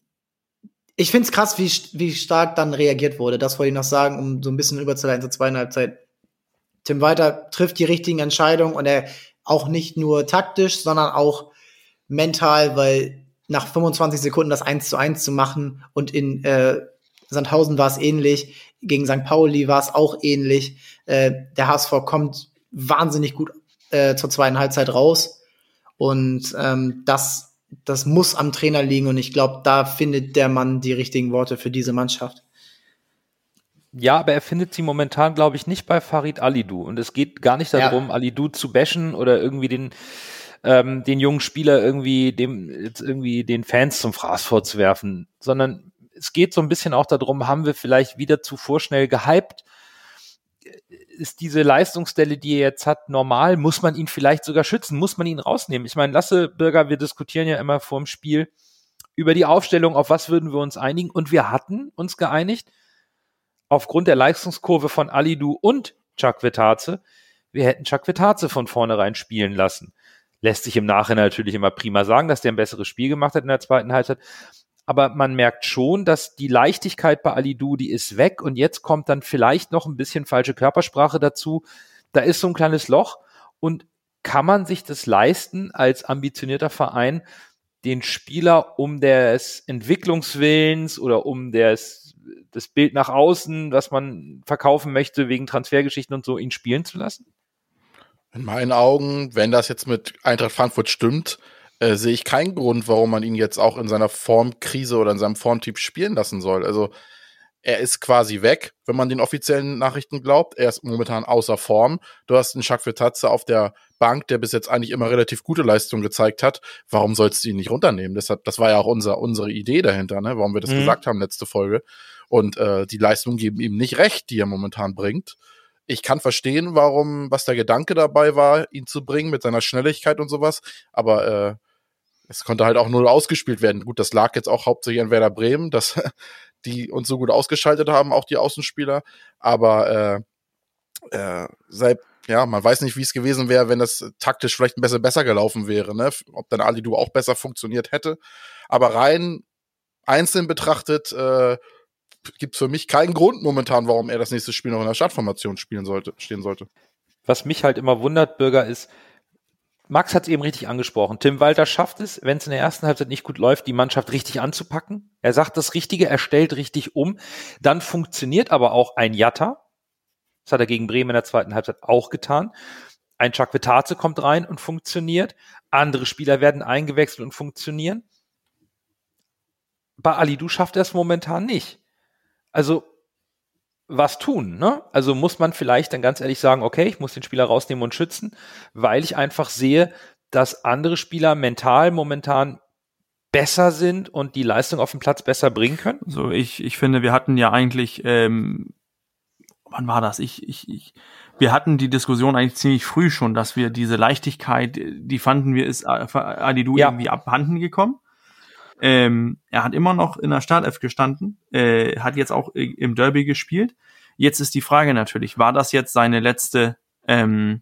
ich find's krass, wie, wie stark dann reagiert wurde. Das wollte ich noch sagen, um so ein bisschen überzuleiten zur zweiten Halbzeit. Tim Walter trifft die richtigen Entscheidungen und er auch nicht nur taktisch, sondern auch mental, weil nach 25 Sekunden das 1 zu 1 zu machen und in äh, Sandhausen war es ähnlich, gegen St. Pauli war es auch ähnlich. Äh, der HSV kommt wahnsinnig gut äh, zur zweiten Halbzeit raus und ähm, das, das muss am Trainer liegen und ich glaube, da findet der Mann die richtigen Worte für diese Mannschaft. Ja, aber er findet sie momentan, glaube ich, nicht bei Farid Alidou. Und es geht gar nicht Ja. darum, Alidou zu bashen oder irgendwie den, ähm, den jungen Spieler irgendwie dem jetzt irgendwie den Fans zum Fraß vorzuwerfen, sondern es geht so ein bisschen auch darum, haben wir vielleicht wieder zu vorschnell gehypt? Ist diese Leistungsstelle, die er jetzt hat, normal? Muss man ihn vielleicht sogar schützen? Muss man ihn rausnehmen? Ich meine, Lasse Bürger, wir diskutieren ja immer vorm Spiel über die Aufstellung, auf was würden wir uns einigen? Und wir hatten uns geeinigt, aufgrund der Leistungskurve von Alidu und Chuck Vetaze, wir hätten Chuck Vetaze von vornherein spielen lassen. Lässt sich im Nachhinein natürlich immer prima sagen, dass der ein besseres Spiel gemacht hat in der zweiten Halbzeit. Aber man merkt schon, dass die Leichtigkeit bei Alidu, die ist weg und jetzt kommt dann vielleicht noch ein bisschen falsche Körpersprache dazu. Da ist so ein kleines Loch und kann man sich das leisten als ambitionierter Verein, den Spieler um des Entwicklungswillens oder um des, das Bild nach außen, was man verkaufen möchte wegen Transfergeschichten und so, ihn spielen zu lassen? In meinen Augen, wenn das jetzt mit Eintracht Frankfurt stimmt, äh, sehe ich keinen Grund, warum man ihn jetzt auch in seiner Formkrise oder in seinem Formtyp spielen lassen soll. Also er ist quasi weg, wenn man den offiziellen Nachrichten glaubt. Er ist momentan außer Form. Du hast einen Jacques Vertatze auf der Bank, der bis jetzt eigentlich immer relativ gute Leistung gezeigt hat. Warum sollst du ihn nicht runternehmen? Deshalb, das war ja auch unser, unsere Idee dahinter, ne? warum wir das Mhm. gesagt haben letzte Folge. Und äh, die Leistungen geben ihm nicht recht, die er momentan bringt. Ich kann verstehen, warum, was der Gedanke dabei war, ihn zu bringen mit seiner Schnelligkeit und sowas. Aber äh, es konnte halt auch null ausgespielt werden. Gut, das lag jetzt auch hauptsächlich an Werder Bremen, dass die uns so gut ausgeschaltet haben, auch die Außenspieler. Aber äh, äh, seit, ja, man weiß nicht, wie es gewesen wäre, wenn das taktisch vielleicht ein bisschen besser gelaufen wäre, ne? Ob dann Alidu auch besser funktioniert hätte. Aber rein einzeln betrachtet äh, gibt für mich keinen Grund momentan, warum er das nächste Spiel noch in der Startformation spielen sollte, stehen sollte. Was mich halt immer wundert, Bürger, ist, Max hat es eben richtig angesprochen. Tim Walter schafft es, wenn es in der ersten Halbzeit nicht gut läuft, die Mannschaft richtig anzupacken. Er sagt das Richtige, er stellt richtig um. Dann funktioniert aber auch ein Jatta. Das hat er gegen Bremen in der zweiten Halbzeit auch getan. Ein Chuck Vetaze kommt rein und funktioniert. Andere Spieler werden eingewechselt und funktionieren. Bei Alidu schafft er es momentan nicht. Also was tun, ne? Also muss man vielleicht dann ganz ehrlich sagen, okay, ich muss den Spieler rausnehmen und schützen, weil ich einfach sehe, dass andere Spieler mental momentan besser sind und die Leistung auf dem Platz besser bringen können. So, ich, ich finde, wir hatten ja eigentlich, ähm, wann war das? Ich, ich, ich, wir hatten die Diskussion eigentlich ziemlich früh schon, dass wir diese Leichtigkeit, die fanden wir, ist äh, Adidu Ja. irgendwie abhanden gekommen. Ähm, er hat immer noch in der Startelf gestanden, äh, hat jetzt auch im Derby gespielt. Jetzt ist die Frage natürlich, war das jetzt seine letzte, ähm,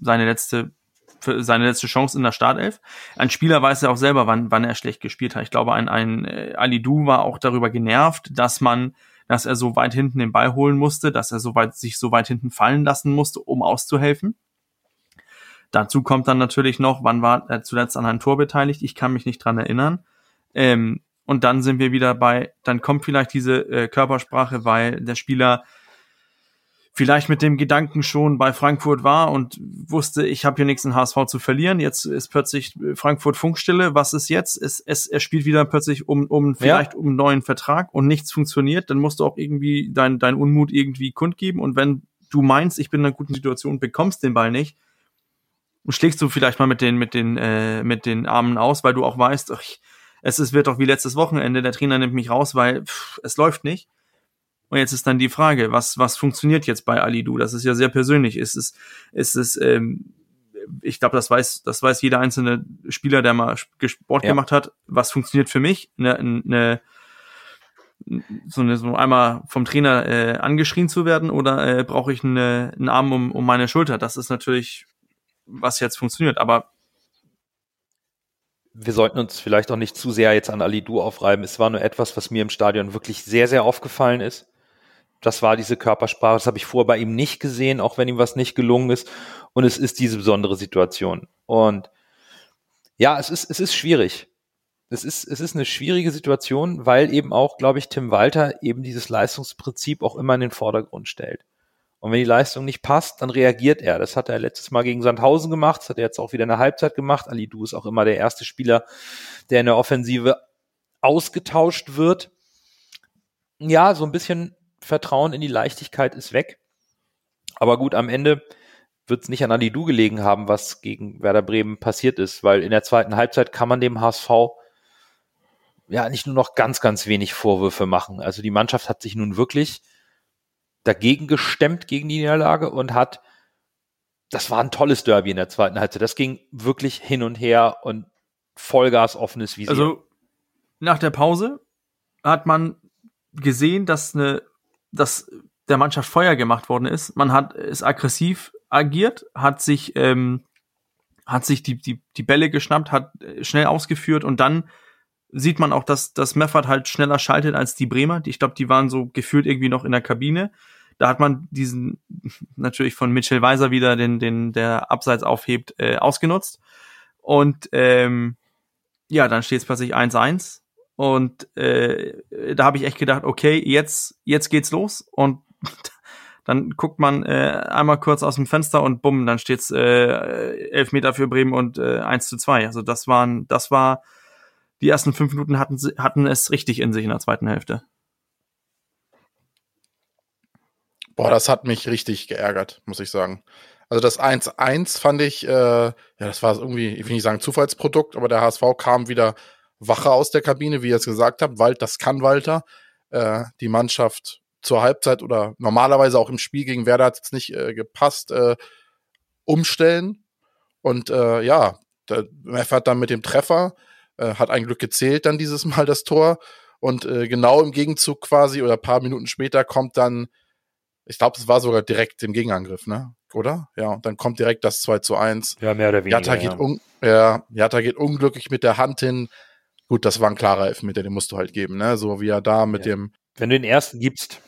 seine letzte, seine letzte Chance in der Startelf? Ein Spieler weiß ja auch selber, wann, wann er schlecht gespielt hat. Ich glaube, ein, ein äh, Ali Du war auch darüber genervt, dass man dass er so weit hinten den Ball holen musste, dass er so weit, sich so weit hinten fallen lassen musste, um auszuhelfen. Dazu kommt dann natürlich noch, wann war er zuletzt an einem Tor beteiligt? Ich kann mich nicht dran erinnern. Ähm, und dann sind wir wieder bei, dann kommt vielleicht diese äh, Körpersprache, weil der Spieler vielleicht mit dem Gedanken schon bei Frankfurt war und wusste, ich habe hier nichts in HSV zu verlieren. Jetzt ist plötzlich Frankfurt Funkstille. Was ist jetzt? Es, es, er spielt wieder plötzlich um, um vielleicht ja. um einen neuen Vertrag und nichts funktioniert. Dann musst du auch irgendwie dein, dein Unmut irgendwie kundgeben. Und wenn du meinst, ich bin in einer guten Situation, bekommst den Ball nicht, schlägst du vielleicht mal mit den, mit den, äh, mit den Armen aus, weil du auch weißt, ach, es ist, wird doch wie letztes Wochenende, der Trainer nimmt mich raus, weil pff, es läuft nicht. Und jetzt ist dann die Frage, was, was funktioniert jetzt bei Alidu? Das ist ja sehr persönlich. Ist es, ist es, ähm, ich glaube, das weiß, das weiß jeder einzelne Spieler, der mal Sport ja. gemacht hat. Was funktioniert für mich? Eine, eine, so, eine, so einmal vom Trainer äh, angeschrien zu werden oder äh, brauche ich eine, einen Arm um, um meine Schulter? Das ist natürlich, was jetzt funktioniert. Aber wir sollten uns vielleicht auch nicht zu sehr jetzt an Alidu aufreiben. Es war nur etwas, was mir im Stadion wirklich sehr, sehr aufgefallen ist das war diese Körpersprache. Das habe ich vorher bei ihm nicht gesehen, auch wenn ihm was nicht gelungen ist. Und es ist diese besondere Situation. Und ja, es ist, es ist schwierig. Es ist, es ist eine schwierige Situation, weil eben auch, glaube ich, Tim Walter eben dieses Leistungsprinzip auch immer in den Vordergrund stellt. Und wenn die Leistung nicht passt, dann reagiert er. Das hat er letztes Mal gegen Sandhausen gemacht, das hat er jetzt auch wieder in der Halbzeit gemacht. Ali Du ist auch immer der erste Spieler, der in der Offensive ausgetauscht wird. Ja, so ein bisschen Vertrauen in die Leichtigkeit ist weg. Aber gut, am Ende wird es nicht an Alidu gelegen haben, was gegen Werder Bremen passiert ist, weil in der zweiten Halbzeit kann man dem HSV ja nicht nur noch ganz, ganz wenig Vorwürfe machen. Also die Mannschaft hat sich nun wirklich dagegen gestemmt gegen die Niederlage und hat, das war ein tolles Derby in der zweiten Halbzeit. Das ging wirklich hin und her und Vollgas offenes Visier. Also nach der Pause hat man gesehen, dass eine dass der Mannschaft Feuer gemacht worden ist. Man hat ist aggressiv agiert, hat sich ähm, hat sich die, die, die Bälle geschnappt, hat äh, schnell ausgeführt und dann sieht man auch, dass, dass Meffert halt schneller schaltet als die Bremer. Ich glaube, die waren so gefühlt irgendwie noch in der Kabine. Da hat man diesen natürlich von Mitchell Weiser wieder, den, den der abseits aufhebt, äh, ausgenutzt. Und ähm, ja, dann steht es plötzlich 1-1 und äh, da habe ich echt gedacht, okay, jetzt, jetzt geht's los. Und dann guckt man äh, einmal kurz aus dem Fenster und bumm, dann steht's äh, elf Meter für Bremen und äh, 1 zu 2. Also das waren, das war, die ersten fünf Minuten hatten, hatten es richtig in sich in der zweiten Hälfte. Boah, das hat mich richtig geärgert, muss ich sagen. Also das 1-1 fand ich, äh, ja, das war irgendwie, ich will nicht sagen Zufallsprodukt, aber der HSV kam wieder Wache aus der Kabine, wie ihr es gesagt habt. Wald, das kann Walter. Äh, die Mannschaft zur Halbzeit oder normalerweise auch im Spiel gegen Werder hat es nicht äh, gepasst, äh, umstellen. Und äh, ja, der Meffert dann mit dem Treffer, äh, hat ein Glück gezählt dann dieses Mal das Tor. Und äh, genau im Gegenzug quasi oder paar Minuten später kommt dann, ich glaube, es war sogar direkt im Gegenangriff, ne? Oder? Ja, und dann kommt direkt das 2 zu 1. Ja, mehr oder weniger. Jatta geht, ja. Un ja, Jatta geht unglücklich mit der Hand hin, Gut, das war ein klarer Elfmeter, den musst du halt geben, ne? So wie er da mit ja. dem. Wenn du den ersten gibst.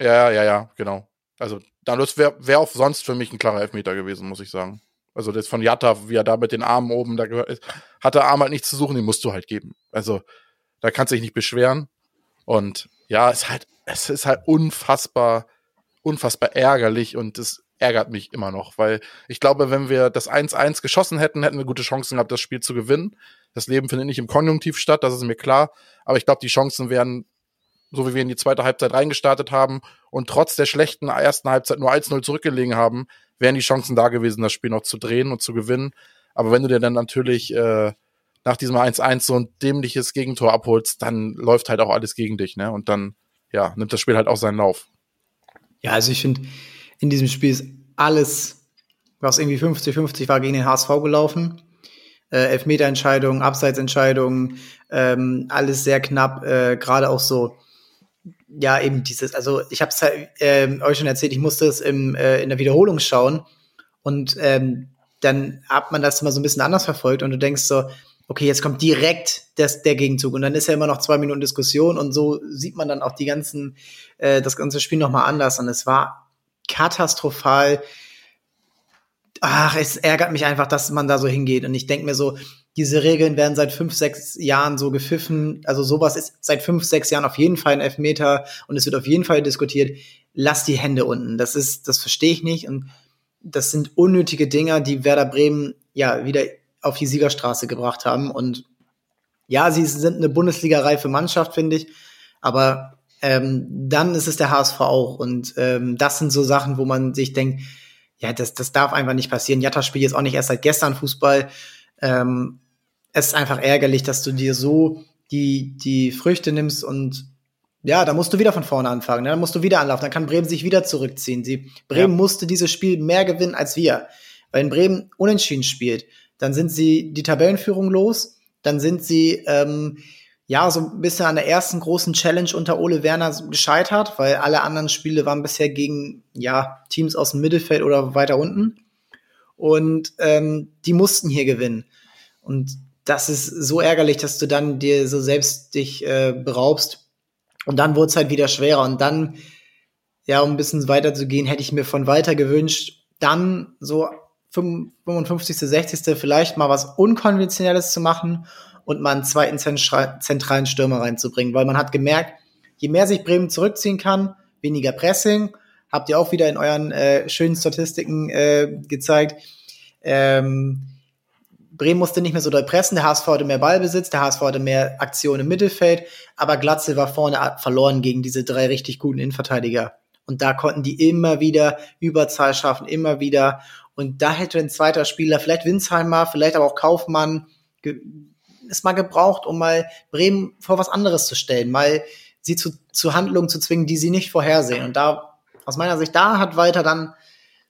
Ja, ja, ja, genau. Also, dann wäre wär auch sonst für mich ein klarer Elfmeter gewesen, muss ich sagen. Also, das von Jatta, wie er da mit den Armen oben da gehört ist, hat der Arm halt nichts zu suchen, den musst du halt geben. Also, da kannst du dich nicht beschweren. Und ja, es ist halt, es ist halt unfassbar, unfassbar ärgerlich und es ärgert mich immer noch, weil ich glaube, wenn wir das 1-1 geschossen hätten, hätten wir gute Chancen gehabt, das Spiel zu gewinnen. Das Leben findet nicht im Konjunktiv statt, das ist mir klar. Aber ich glaube, die Chancen wären, so wie wir in die zweite Halbzeit reingestartet haben und trotz der schlechten ersten Halbzeit nur 1-0 zurückgelegen haben, wären die Chancen da gewesen, das Spiel noch zu drehen und zu gewinnen. Aber wenn du dir dann natürlich äh, nach diesem 1-1 so ein dämliches Gegentor abholst, dann läuft halt auch alles gegen dich, ne? Und dann, ja, nimmt das Spiel halt auch seinen Lauf. Ja, also ich finde, in diesem Spiel ist alles, was irgendwie 50-50 war, gegen den HSV gelaufen. Äh, Elfmeterentscheidungen, Abseitsentscheidungen, ähm, alles sehr knapp, äh, gerade auch so, ja, eben dieses, also ich habe es äh, euch schon erzählt, ich musste es im, äh, in der Wiederholung schauen und ähm, dann hat man das immer so ein bisschen anders verfolgt und du denkst so, okay, jetzt kommt direkt das, der Gegenzug und dann ist ja immer noch zwei Minuten Diskussion und so sieht man dann auch die ganzen, äh, das ganze Spiel nochmal anders und es war katastrophal. Ach, es ärgert mich einfach, dass man da so hingeht und ich denke mir so, diese Regeln werden seit fünf, sechs Jahren so gepfiffen. Also sowas ist seit fünf, sechs Jahren auf jeden Fall ein Elfmeter und es wird auf jeden Fall diskutiert. Lass die Hände unten. Das ist, das verstehe ich nicht und das sind unnötige Dinger, die Werder Bremen ja wieder auf die Siegerstraße gebracht haben. Und ja, sie sind eine Bundesliga-reife Mannschaft, finde ich. Aber ähm, dann ist es der HSV auch. Und ähm, das sind so Sachen, wo man sich denkt, ja, das, das darf einfach nicht passieren. Jatta spielt jetzt auch nicht erst seit gestern Fußball. Ähm, es ist einfach ärgerlich, dass du dir so die, die Früchte nimmst und ja, da musst du wieder von vorne anfangen. Ne? Da musst du wieder anlaufen. Dann kann Bremen sich wieder zurückziehen. Sie, Bremen ja. musste dieses Spiel mehr gewinnen als wir. Weil in Bremen unentschieden spielt, dann sind sie die Tabellenführung los. Dann sind sie ähm, ja so ein bisschen an der ersten großen Challenge unter Ole Werner gescheitert, weil alle anderen Spiele waren bisher gegen ja Teams aus dem Mittelfeld oder weiter unten. Und ähm, die mussten hier gewinnen. Und das ist so ärgerlich, dass du dann dir so selbst dich äh, beraubst und dann wurde es halt wieder schwerer. Und dann, ja, um ein bisschen weiter zu gehen, hätte ich mir von Walter gewünscht, dann so 55., 60. vielleicht mal was Unkonventionelles zu machen und mal einen zweiten zentralen Stürmer reinzubringen. Weil man hat gemerkt, je mehr sich Bremen zurückziehen kann, weniger Pressing, habt ihr auch wieder in euren äh, schönen Statistiken äh, gezeigt. Ähm, Bremen musste nicht mehr so doll pressen, der HSV hatte mehr Ballbesitz, der HSV hatte mehr Aktion im Mittelfeld, aber Glatzel war vorne verloren gegen diese drei richtig guten Innenverteidiger. Und da konnten die immer wieder Überzahl schaffen, immer wieder. Und da hätte ein zweiter Spieler, vielleicht Winsheimer, vielleicht aber auch Kaufmann, es mal gebraucht, um mal Bremen vor was anderes zu stellen, mal sie zu, zu Handlungen zu zwingen, die sie nicht vorhersehen. Und da, aus meiner Sicht, da hat Walter dann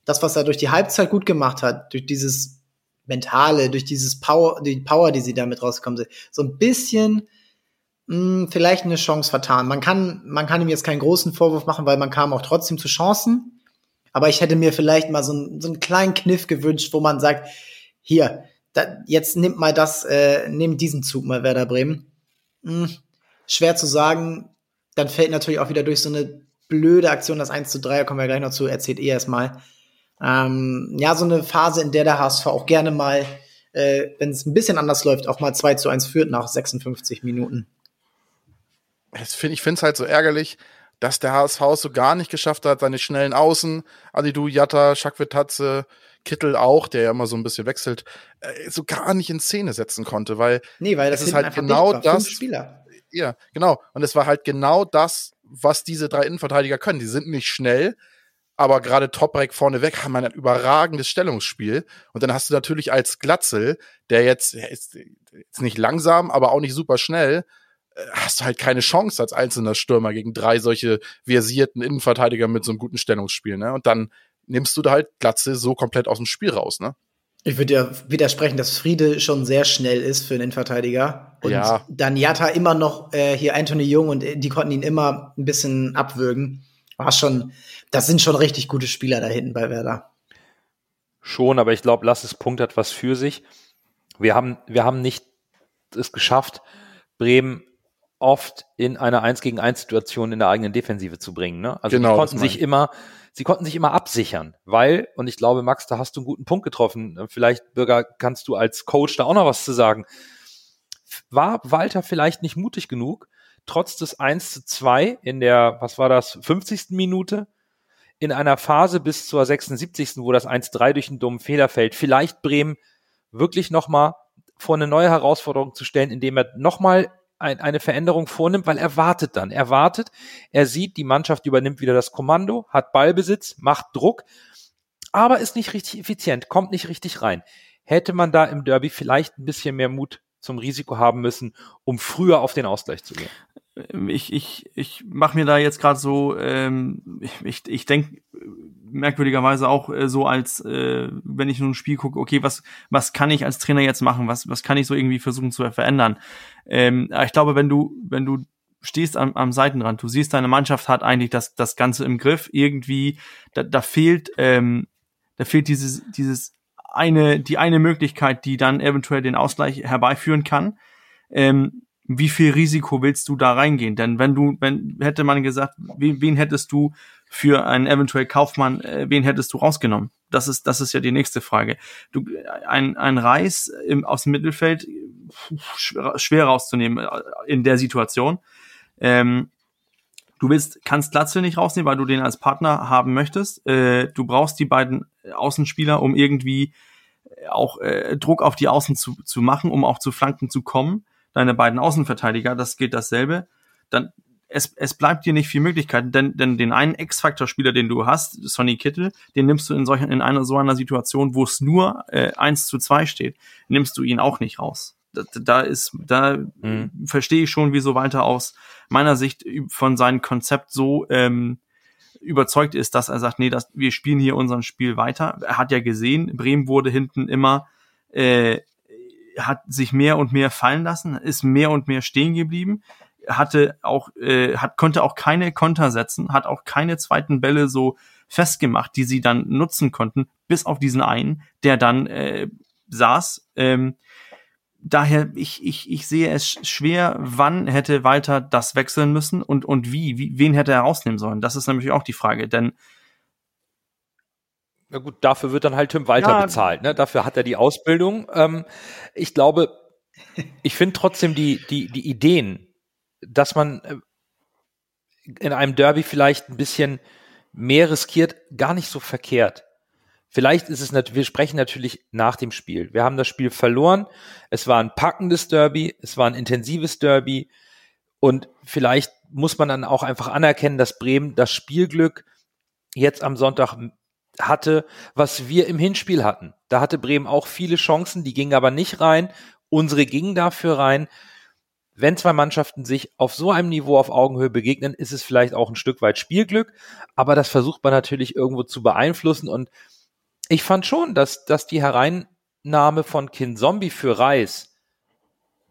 das, was er durch die Halbzeit gut gemacht hat, durch dieses Mentale, durch dieses Power, die Power, die sie damit rausgekommen sind, so ein bisschen mh, hm, vielleicht eine Chance vertan. Man kann, man kann ihm jetzt keinen großen Vorwurf machen, weil man kam auch trotzdem zu Chancen. Aber ich hätte mir vielleicht mal so, ein, so einen kleinen Kniff gewünscht, wo man sagt, hier, da, jetzt nimmt mal das, äh, nimmt diesen Zug mal Werder Bremen. Hm, schwer zu sagen. Dann fällt natürlich auch wieder durch so eine blöde Aktion das 1 zu 3, kommen wir gleich noch zu, erzählt eh erstmal ähm, ja, so eine Phase, in der der HSV auch gerne mal, äh, wenn es ein bisschen anders läuft, auch mal 2 zu 1 führt nach 56 Minuten. Ich finde es halt so ärgerlich, dass der HSV so gar nicht geschafft hat, seine schnellen Außen, Adidu, Jatta, Schakwetatze, Kittel auch, der ja immer so ein bisschen wechselt, äh, so gar nicht in Szene setzen konnte, weil, nee, weil das, ist halt genau das. Ja, genau. Und es war halt genau das, was diese drei Innenverteidiger können. Die sind nicht schnell, aber gerade Toprak vorneweg haben ein überragendes Stellungsspiel. Und dann hast du natürlich als Glatzel, der jetzt, der ist jetzt nicht langsam, aber auch nicht super schnell, hast du halt keine Chance als einzelner Stürmer gegen drei solche versierten Innenverteidiger mit so einem guten Stellungsspiel. Ne? Und dann nimmst du da halt Glatzel so komplett aus dem Spiel raus. Ne? Ich würde ja widersprechen, dass Friede schon sehr schnell ist für einen Innenverteidiger. Und ja. dann Jatta immer noch äh, hier Anthony Jung und die konnten ihn immer ein bisschen abwürgen. War schon, das sind schon richtig gute Spieler da hinten bei Werder. Schon, aber ich glaube, Lasses Punkt hat was für sich. Wir haben, wir haben nicht es geschafft, Bremen oft in eine 1 gegen 1 Situation in der eigenen Defensive zu bringen. Ne? Also genau, die konnten sich immer, sie konnten sich immer absichern, weil, und ich glaube, Max, da hast du einen guten Punkt getroffen. Vielleicht, Bürger, kannst du als Coach da auch noch was zu sagen. War Walter vielleicht nicht mutig genug, trotz des 1 zu 2 in der, was war das, 50. Minute, in einer Phase bis zur 76., wo das 1-3 durch einen dummen Fehler fällt, vielleicht Bremen wirklich nochmal vor eine neue Herausforderung zu stellen, indem er nochmal ein, eine Veränderung vornimmt, weil er wartet dann. Er wartet, er sieht, die Mannschaft übernimmt wieder das Kommando, hat Ballbesitz, macht Druck, aber ist nicht richtig effizient, kommt nicht richtig rein. Hätte man da im Derby vielleicht ein bisschen mehr Mut zum Risiko haben müssen, um früher auf den Ausgleich zu gehen? ich, ich, ich mache mir da jetzt gerade so, ähm, ich, ich denke merkwürdigerweise auch äh, so, als äh, wenn ich nur ein Spiel gucke, okay, was, was kann ich als Trainer jetzt machen? Was, was kann ich so irgendwie versuchen zu verändern? Ähm, ich glaube, wenn du, wenn du stehst am, am Seitenrand, du siehst, deine Mannschaft hat eigentlich das, das Ganze im Griff, irgendwie, da, da fehlt, ähm, da fehlt dieses, dieses eine, die eine Möglichkeit, die dann eventuell den Ausgleich herbeiführen kann. Ähm, wie viel Risiko willst du da reingehen? Denn wenn du, wenn hätte man gesagt, wen, wen hättest du für einen eventuell Kaufmann, äh, wen hättest du rausgenommen? Das ist, das ist ja die nächste Frage. Du, ein, ein Reis im, aus dem Mittelfeld schwer, schwer rauszunehmen äh, in der Situation. Ähm, du willst, kannst Glatzel nicht rausnehmen, weil du den als Partner haben möchtest. Äh, du brauchst die beiden Außenspieler, um irgendwie auch äh, Druck auf die Außen zu, zu machen, um auch zu Flanken zu kommen. Deine beiden Außenverteidiger, das gilt dasselbe. Dann es, es bleibt dir nicht viel Möglichkeiten, denn, denn den einen X-Faktor-Spieler, den du hast, Sonny Kittel, den nimmst du in solchen, in einer so einer Situation, wo es nur äh, 1 zu 2 steht, nimmst du ihn auch nicht raus. Da, da ist, da mhm. verstehe ich schon, wieso Walter aus meiner Sicht von seinem Konzept so ähm, überzeugt ist, dass er sagt, nee, das, wir spielen hier unseren Spiel weiter. Er hat ja gesehen, Bremen wurde hinten immer äh, hat sich mehr und mehr fallen lassen, ist mehr und mehr stehen geblieben hatte auch, äh, hat, konnte auch keine Konter setzen, hat auch keine zweiten Bälle so festgemacht, die sie dann nutzen konnten, bis auf diesen einen, der dann äh, saß. Ähm, daher, ich, ich, ich sehe es schwer, wann hätte Walter das wechseln müssen und, und wie, wie, wen hätte er rausnehmen sollen? Das ist nämlich auch die Frage, denn na gut, dafür wird dann halt Tim Walter ja, bezahlt, ne? Dafür hat er die Ausbildung. Ähm, ich glaube, ich finde trotzdem die, die, die Ideen dass man äh, in einem Derby vielleicht ein bisschen mehr riskiert, gar nicht so verkehrt. Vielleicht ist es natürlich, wir sprechen natürlich nach dem Spiel. Wir haben das Spiel verloren. Es war ein packendes Derby. Es war ein intensives Derby. Und vielleicht muss man dann auch einfach anerkennen, dass Bremen das Spielglück jetzt am Sonntag hatte, was wir im Hinspiel hatten. Da hatte Bremen auch viele Chancen, die gingen aber nicht rein. Unsere gingen dafür rein wenn zwei Mannschaften sich auf so einem Niveau auf Augenhöhe begegnen, ist es vielleicht auch ein Stück weit Spielglück, aber das versucht man natürlich irgendwo zu beeinflussen und ich fand schon, dass, dass die Hereinnahme von Kind Zombie für Reis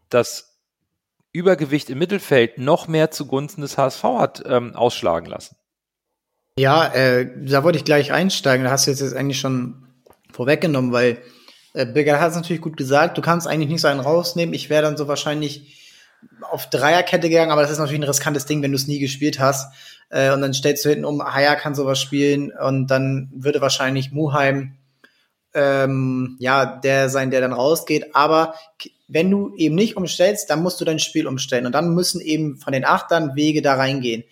das Übergewicht im Mittelfeld noch mehr zugunsten des HSV hat ähm, ausschlagen lassen. Ja, äh, da wollte ich gleich einsteigen. Da hast du jetzt, eigentlich schon vorweggenommen, weil äh, Birger hat es natürlich gut gesagt. Du kannst eigentlich nicht so einen rausnehmen. Ich wäre dann so wahrscheinlich auf Dreierkette gegangen, aber das ist natürlich ein riskantes Ding, wenn du es nie gespielt hast. Äh, und dann stellst du hinten um, Haya kann sowas spielen und dann würde wahrscheinlich Muheim ähm, ja der sein, der dann rausgeht. Aber wenn du eben nicht umstellst, dann musst du dein Spiel umstellen und dann müssen eben von den Achtern Wege da reingehen.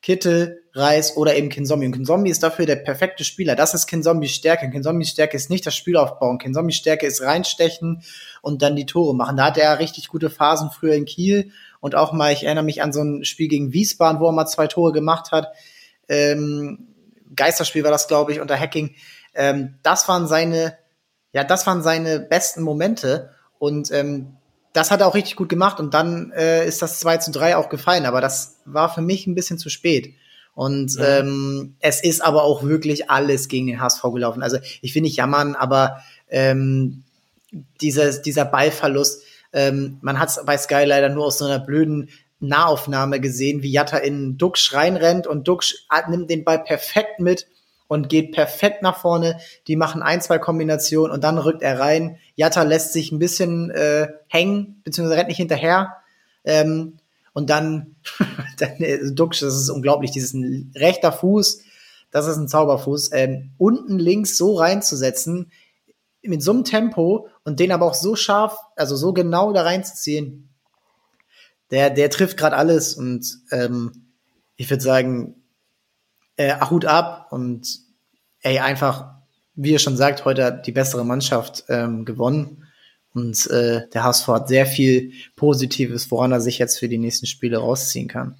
Kittel, Reis oder eben Kinzombie. Und Kinzombie ist dafür der perfekte Spieler. Das ist Kinzombies Stärke. Kinzombies Stärke ist nicht das Spiel aufbauen. Kinzombies Stärke ist reinstechen und dann die Tore machen. Da hat er richtig gute Phasen früher in Kiel und auch mal, ich erinnere mich an so ein Spiel gegen Wiesbaden, wo er mal zwei Tore gemacht hat. Ähm, Geisterspiel war das, glaube ich, unter Hacking. Ähm, das waren seine, ja, das waren seine besten Momente und ähm, das hat er auch richtig gut gemacht und dann äh, ist das 2 zu 3 auch gefallen, aber das war für mich ein bisschen zu spät. Und ja. ähm, es ist aber auch wirklich alles gegen den HSV gelaufen. Also ich will nicht jammern, aber ähm, dieser, dieser Ballverlust, ähm, man hat es bei Sky leider nur aus so einer blöden Nahaufnahme gesehen, wie Jatta in Duxch reinrennt und Duxch nimmt den Ball perfekt mit und geht perfekt nach vorne. Die machen ein, zwei Kombinationen und dann rückt er rein. Jatta lässt sich ein bisschen äh, hängen, beziehungsweise rennt nicht hinterher. Ähm, und dann, dann äh, Duxch, das ist unglaublich, dieses rechter Fuß, das ist ein Zauberfuß, ähm, unten links so reinzusetzen, mit so einem Tempo und den aber auch so scharf, also so genau da reinzuziehen, der, der trifft gerade alles und ähm, ich würde sagen, äh, Hut ab und ey, einfach, wie ihr schon sagt, heute die bessere Mannschaft ähm, gewonnen. Und äh, der HSV hat sehr viel Positives, woran er sich jetzt für die nächsten Spiele rausziehen kann.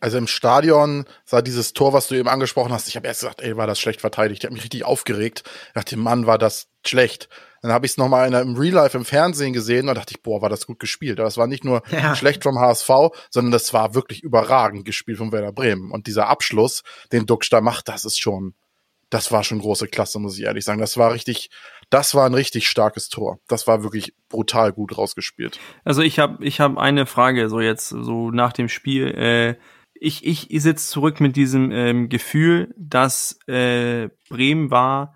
Also im Stadion sah dieses Tor, was du eben angesprochen hast, ich habe erst gesagt, ey, war das schlecht verteidigt. Ich habe mich richtig aufgeregt. Ich dachte, Mann, war das schlecht. Dann habe ich es nochmal im Real Life im Fernsehen gesehen und dachte ich, boah, war das gut gespielt. Aber es war nicht nur ja. schlecht vom HSV, sondern das war wirklich überragend gespielt von Werder Bremen. Und dieser Abschluss, den Duxch da macht, das ist schon, das war schon große Klasse, muss ich ehrlich sagen. Das war richtig, das war ein richtig starkes Tor. Das war wirklich brutal gut rausgespielt. Also ich habe ich hab eine Frage, so jetzt, so nach dem Spiel. Äh, ich, ich, sitze zurück mit diesem ähm, Gefühl, dass äh, Bremen war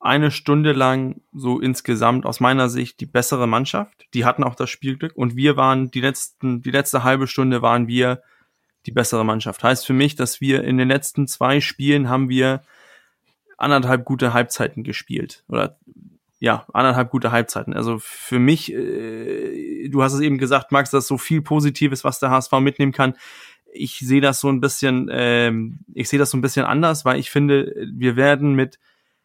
eine Stunde lang so insgesamt aus meiner Sicht die bessere Mannschaft. Die hatten auch das Spielglück und wir waren die letzten, die letzte halbe Stunde waren wir die bessere Mannschaft. Heißt für mich, dass wir in den letzten zwei Spielen haben wir anderthalb gute Halbzeiten gespielt oder ja, anderthalb gute Halbzeiten. Also für mich, äh, du hast es eben gesagt, Max, das ist so viel Positives, was der HSV mitnehmen kann. Ich sehe das so ein bisschen, ähm, ich sehe das so ein bisschen anders, weil ich finde, wir werden mit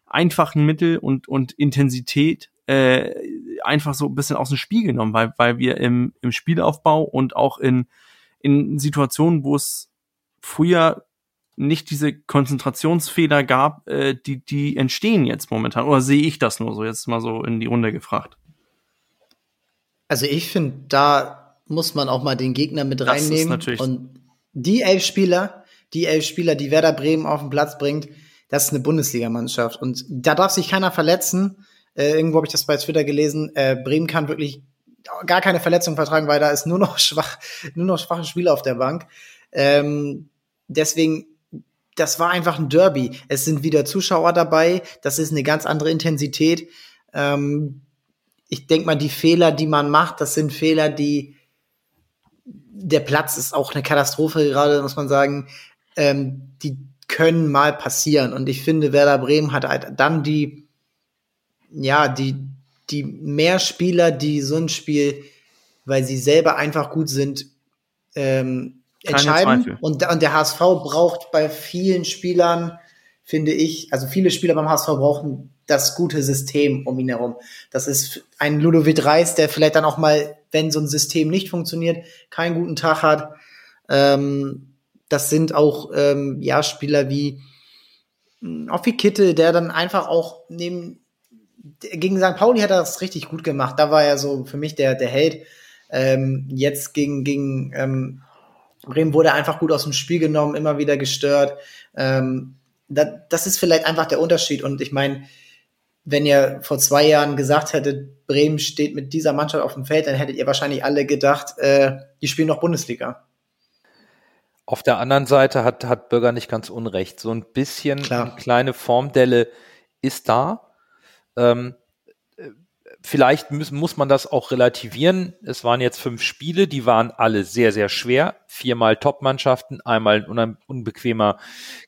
einfachen Mittel und, und Intensität äh, einfach so ein bisschen aus dem Spiel genommen, weil, weil wir im, im Spielaufbau und auch in, in Situationen, wo es früher nicht diese Konzentrationsfehler gab, äh, die, die entstehen jetzt momentan. Oder sehe ich das nur so? Jetzt mal so in die Runde gefragt. Also ich finde, da muss man auch mal den Gegner mit reinnehmen. Und die elf Spieler, die elf Spieler, die Werder Bremen auf den Platz bringt, das ist eine Bundesligamannschaft. Und da darf sich keiner verletzen. Äh, irgendwo habe ich das bei Twitter gelesen. Äh, Bremen kann wirklich gar keine Verletzung vertragen, weil da ist nur noch schwach, nur noch schwache Spieler auf der Bank. Ähm, deswegen das war einfach ein Derby. Es sind wieder Zuschauer dabei. Das ist eine ganz andere Intensität. Ähm, ich denke mal, die Fehler, die man macht, das sind Fehler, die der Platz ist auch eine Katastrophe gerade, muss man sagen. Ähm, die können mal passieren. Und ich finde, Werder Bremen hat halt dann die, ja, die, die mehr Spieler, die so ein Spiel, weil sie selber einfach gut sind, ähm, entscheiden. Und, und der HSV braucht bei vielen Spielern, finde ich, also viele Spieler beim HSV brauchen das gute System um ihn herum. Das ist ein Ludovic Reis, der vielleicht dann auch mal, wenn so ein System nicht funktioniert, keinen guten Tag hat. Ähm, das sind auch ähm, ja Spieler wie hm, wie Kittel, der dann einfach auch neben gegen St. Pauli hat er das richtig gut gemacht. Da war er so für mich der der Held. Ähm, jetzt gegen gegen ähm, Bremen wurde einfach gut aus dem Spiel genommen, immer wieder gestört. Ähm, da, das ist vielleicht einfach der Unterschied. Und ich meine, wenn ihr vor zwei Jahren gesagt hättet, Bremen steht mit dieser Mannschaft auf dem Feld, dann hättet ihr wahrscheinlich alle gedacht, äh, die spielen noch Bundesliga. Auf der anderen Seite hat, hat Bürger nicht ganz unrecht. So ein bisschen Klar. eine kleine Formdelle ist da. Ähm, vielleicht muss, muss man das auch relativieren. Es waren jetzt fünf Spiele, die waren alle sehr, sehr schwer. Viermal Top-Mannschaften, einmal ein unbequemer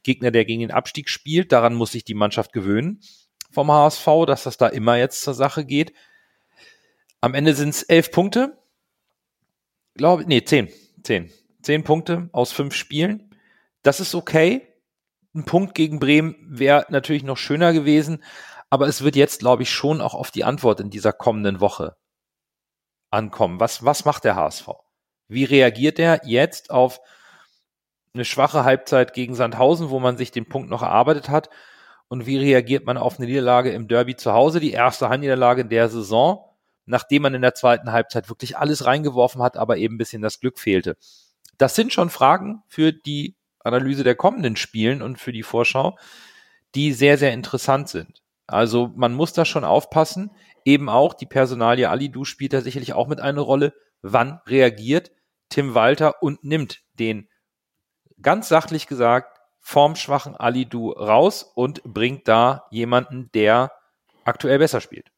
Gegner, der gegen den Abstieg spielt. Daran muss sich die Mannschaft gewöhnen vom HSV, dass das da immer jetzt zur Sache geht. Am Ende sind es elf Punkte. Glaube, nee, zehn. Zehn. Zehn Punkte aus fünf Spielen. Das ist okay. Ein Punkt gegen Bremen wäre natürlich noch schöner gewesen. Aber es wird jetzt, glaube ich, schon auch auf die Antwort in dieser kommenden Woche ankommen. Was, was macht der HSV? Wie reagiert er jetzt auf eine schwache Halbzeit gegen Sandhausen, wo man sich den Punkt noch erarbeitet hat? Und wie reagiert man auf eine Niederlage im Derby zu Hause, die erste Heimniederlage der Saison, nachdem man in der zweiten Halbzeit wirklich alles reingeworfen hat, aber eben ein bisschen das Glück fehlte? Das sind schon Fragen für die Analyse der kommenden Spielen und für die Vorschau, die sehr, sehr interessant sind. Also man muss da schon aufpassen. Eben auch die Personalie Ali Du spielt da sicherlich auch mit einer Rolle. Wann reagiert Tim Walter und nimmt den ganz sachlich gesagt formschwachen Ali Du raus und bringt da jemanden, der aktuell besser spielt.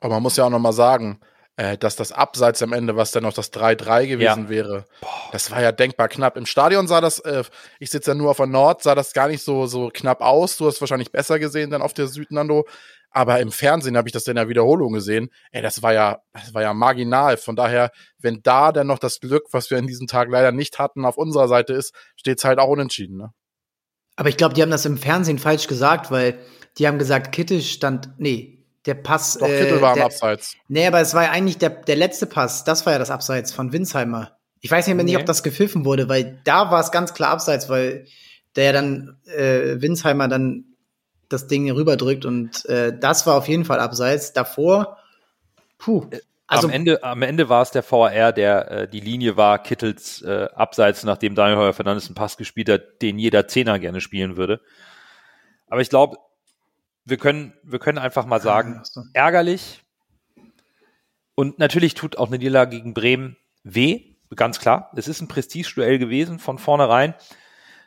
Aber man muss ja auch noch mal sagen, äh, dass das Abseits am Ende, was dann noch das 3-3 gewesen ja. wäre, das war ja denkbar knapp. Im Stadion sah das, äh, ich sitze ja nur auf der Nord, sah das gar nicht so, so knapp aus. Du hast wahrscheinlich besser gesehen dann auf der Süd, Nando. Aber im Fernsehen habe ich das in der Wiederholung gesehen. Ey, das war ja, das war ja marginal. Von daher, wenn da dann noch das Glück, was wir in diesem Tag leider nicht hatten, auf unserer Seite ist, steht's halt auch unentschieden. Ne? Aber ich glaube, die haben das im Fernsehen falsch gesagt, weil die haben gesagt, Kittel stand, nee, der Pass. Doch, Kittel äh, war am Abseits. Nee, aber es war ja eigentlich der, der letzte Pass. Das war ja das Abseits von Winsheimer. Ich weiß nicht mehr nee. nicht, ob das gepfiffen wurde, weil da war es ganz klar Abseits, weil der dann äh, Winsheimer dann das Ding rüberdrückt und äh, das war auf jeden Fall Abseits. Davor, puh. Äh, also, am Ende, am Ende war es der VAR, der äh, die Linie war, Kittels äh, Abseits, nachdem Daniel Heuer Fernandes einen Pass gespielt hat, den jeder Zehner gerne spielen würde. Aber ich glaube, wir können, wir können einfach mal sagen, ärgerlich. Und natürlich tut auch eine Niederlage gegen Bremen weh, ganz klar. Es ist ein Prestigeduell gewesen von vornherein.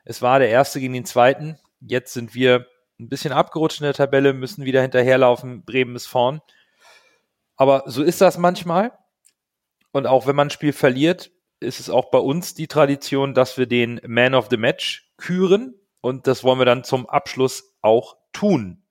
Es war der erste gegen den zweiten. Jetzt sind wir ein bisschen abgerutscht in der Tabelle, müssen wieder hinterherlaufen. Bremen ist vorn. Aber so ist das manchmal. Und auch wenn man ein Spiel verliert, ist es auch bei uns die Tradition, dass wir den Man of the Match küren. Und das wollen wir dann zum Abschluss auch tun.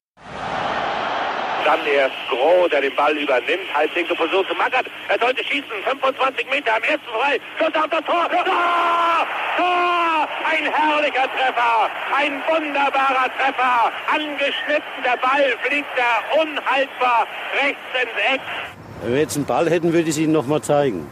Dann erst Groh, der den Ball übernimmt. Halblinke Position zu Magath. Er sollte schießen. 25 Meter am ersten frei. Schuss auf das Tor. Tor! Tor! Ein herrlicher Treffer. Ein wunderbarer Treffer. Angeschnitten. Der Ball fliegt da unhaltbar rechts ins Eck. Wenn wir jetzt einen Ball hätten, würde ich es Ihnen nochmal zeigen.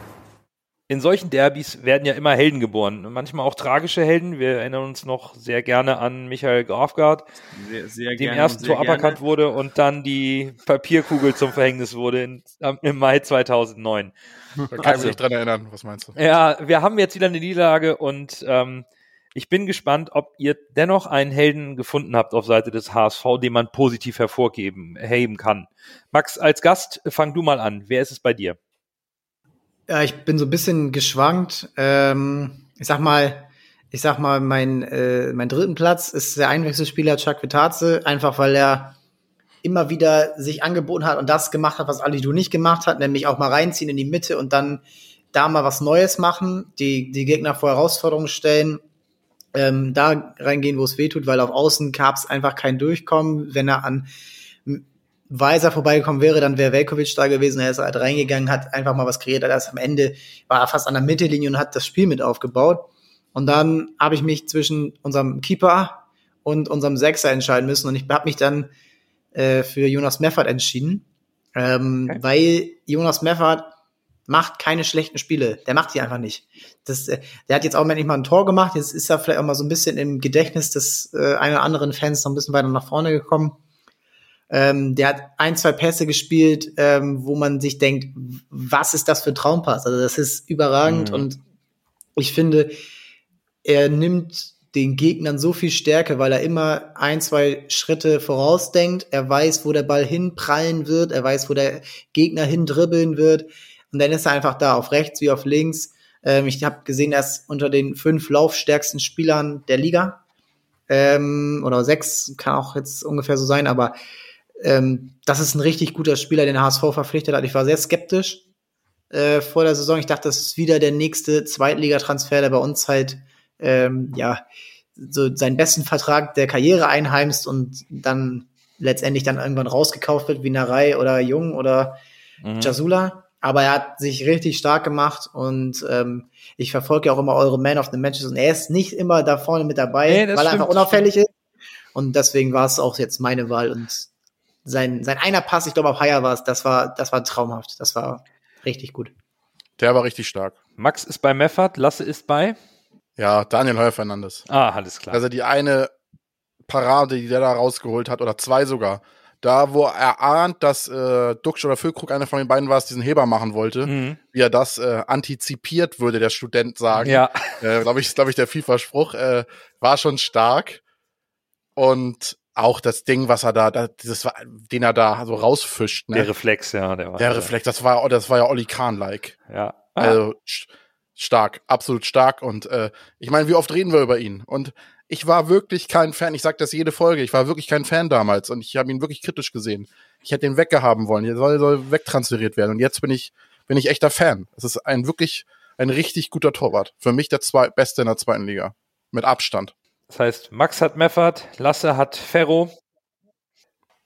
In solchen Derbys werden ja immer Helden geboren. Manchmal auch tragische Helden. Wir erinnern uns noch sehr gerne an Michael Grafgard, Sehr, sehr dem ersten Tor aberkannt wurde und dann die Papierkugel zum Verhängnis wurde in, im Mai 2009. Da kann ich Also- mich nicht dran erinnern. Was meinst du? Ja, wir haben jetzt wieder eine Niederlage und ähm, ich bin gespannt, ob ihr dennoch einen Helden gefunden habt auf Seite des HSV, den man positiv hervorheben heben kann. Max, als Gast fang du mal an. Wer ist es bei dir? Ja, ich bin so ein bisschen geschwankt. Ähm, ich sag mal, ich sag mal, mein, äh, mein dritten Platz ist der Einwechselspieler Chuck Vitaze, einfach weil er immer wieder sich angeboten hat und das gemacht hat, was Ali Du nicht gemacht hat, nämlich auch mal reinziehen in die Mitte und dann da mal was Neues machen, die, die Gegner vor Herausforderungen stellen, ähm, da reingehen, wo es weh tut, weil auf Außen gab es einfach kein Durchkommen. Wenn er an Weiser vorbeigekommen wäre, dann wäre Velkovic da gewesen. Er ist halt reingegangen, hat einfach mal was kreiert. Erst am Ende war er fast an der Mittellinie und hat das Spiel mit aufgebaut. Und dann habe ich mich zwischen unserem Keeper und unserem Sechser entscheiden müssen. Und ich habe mich dann äh, für Jonas Meffert entschieden, ähm, Okay. weil Jonas Meffert macht keine schlechten Spiele. Der macht die einfach nicht. Das, äh, der hat jetzt auch nicht mal ein Tor gemacht. Jetzt ist er vielleicht auch mal so ein bisschen im Gedächtnis des äh, einen oder anderen Fans noch ein bisschen weiter nach vorne gekommen. Ähm, der hat ein, zwei Pässe gespielt, ähm, wo man sich denkt, was ist das für ein Traumpass? Also das ist überragend Mhm. und ich finde, er nimmt den Gegnern so viel Stärke, weil er immer ein, zwei Schritte vorausdenkt. Er weiß, wo der Ball hinprallen wird. Er weiß, wo der Gegner hindribbeln wird. Und dann ist er einfach da, auf rechts wie auf links. Ähm, ich habe gesehen, er ist unter den fünf laufstärksten Spielern der Liga. Ähm, oder sechs, kann auch jetzt ungefähr so sein, aber ähm, das ist ein richtig guter Spieler, den HSV verpflichtet hat. Ich war sehr skeptisch äh, vor der Saison. Ich dachte, das ist wieder der nächste Zweitligatransfer, der bei uns halt ähm, ja so seinen besten Vertrag der Karriere einheimst und dann letztendlich dann irgendwann rausgekauft wird wie Narei oder Jung oder Mhm. Jasula. Aber er hat sich richtig stark gemacht und ähm, ich verfolge ja auch immer eure Man of the Matches und er ist nicht immer da vorne mit dabei, Nee, weil er stimmt, einfach unauffällig ist. Und deswegen war es auch jetzt meine Wahl und sein, sein einer Pass, ich glaube auf Haier war es, das war, das war traumhaft. Das war richtig gut. Der war richtig stark. Max ist bei Meffert, Lasse ist bei. Ja, Daniel Heuer Fernandes. Ah, alles klar. Also die eine Parade, die der da rausgeholt hat, oder zwei sogar. Da, wo er ahnt, dass äh, Duxch oder Füllkrug, einer von den beiden war, es diesen Heber machen wollte, Mhm. wie er das äh, antizipiert, würde der Student sagen. Ja, äh, glaube ich, ist, glaube ich, der FIFA-Spruch, äh, war schon stark. Und auch das Ding, was er da, da dieses, war- den er da so rausfischt, ne? der Reflex, ja, der war. Der Reflex, das war, das war ja Olli Kahn-like. Ja. Ah, Also st- stark, absolut stark. Und äh, ich meine, wie oft reden wir über ihn? Und ich war wirklich kein Fan. Ich sag das jede Folge. Ich war wirklich kein Fan damals und ich habe ihn wirklich kritisch gesehen. Ich hätte ihn weggehaben wollen. Er soll, soll wegtransferiert werden. Und jetzt bin ich bin ich echter Fan. Es ist ein wirklich ein richtig guter Torwart. Für mich der zwei, beste in der zweiten Liga mit Abstand. Das heißt, Max hat Meffert, Lasse hat Ferro.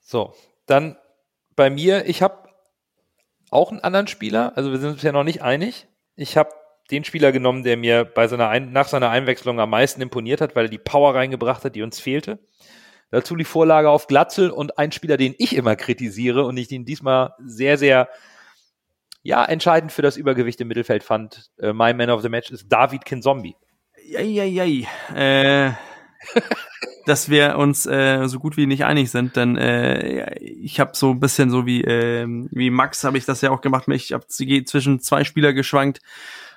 So, dann bei mir, ich habe auch einen anderen Spieler, also wir sind uns ja noch nicht einig. Ich habe den Spieler genommen, der mir bei seiner Ein nach seiner Einwechslung am meisten imponiert hat, weil er die Power reingebracht hat, die uns fehlte. Dazu die Vorlage auf Glatzel und ein Spieler, den ich immer kritisiere und ich den diesmal sehr, sehr ja, entscheidend für das Übergewicht im Mittelfeld fand. Äh, mein Man of the Match ist David Kinzombie. Eieiei. Äh, dass wir uns äh, so gut wie nicht einig sind, denn äh, ich habe so ein bisschen so wie ähm, wie Max habe ich das ja auch gemacht. Ich habe zwischen zwei Spieler geschwankt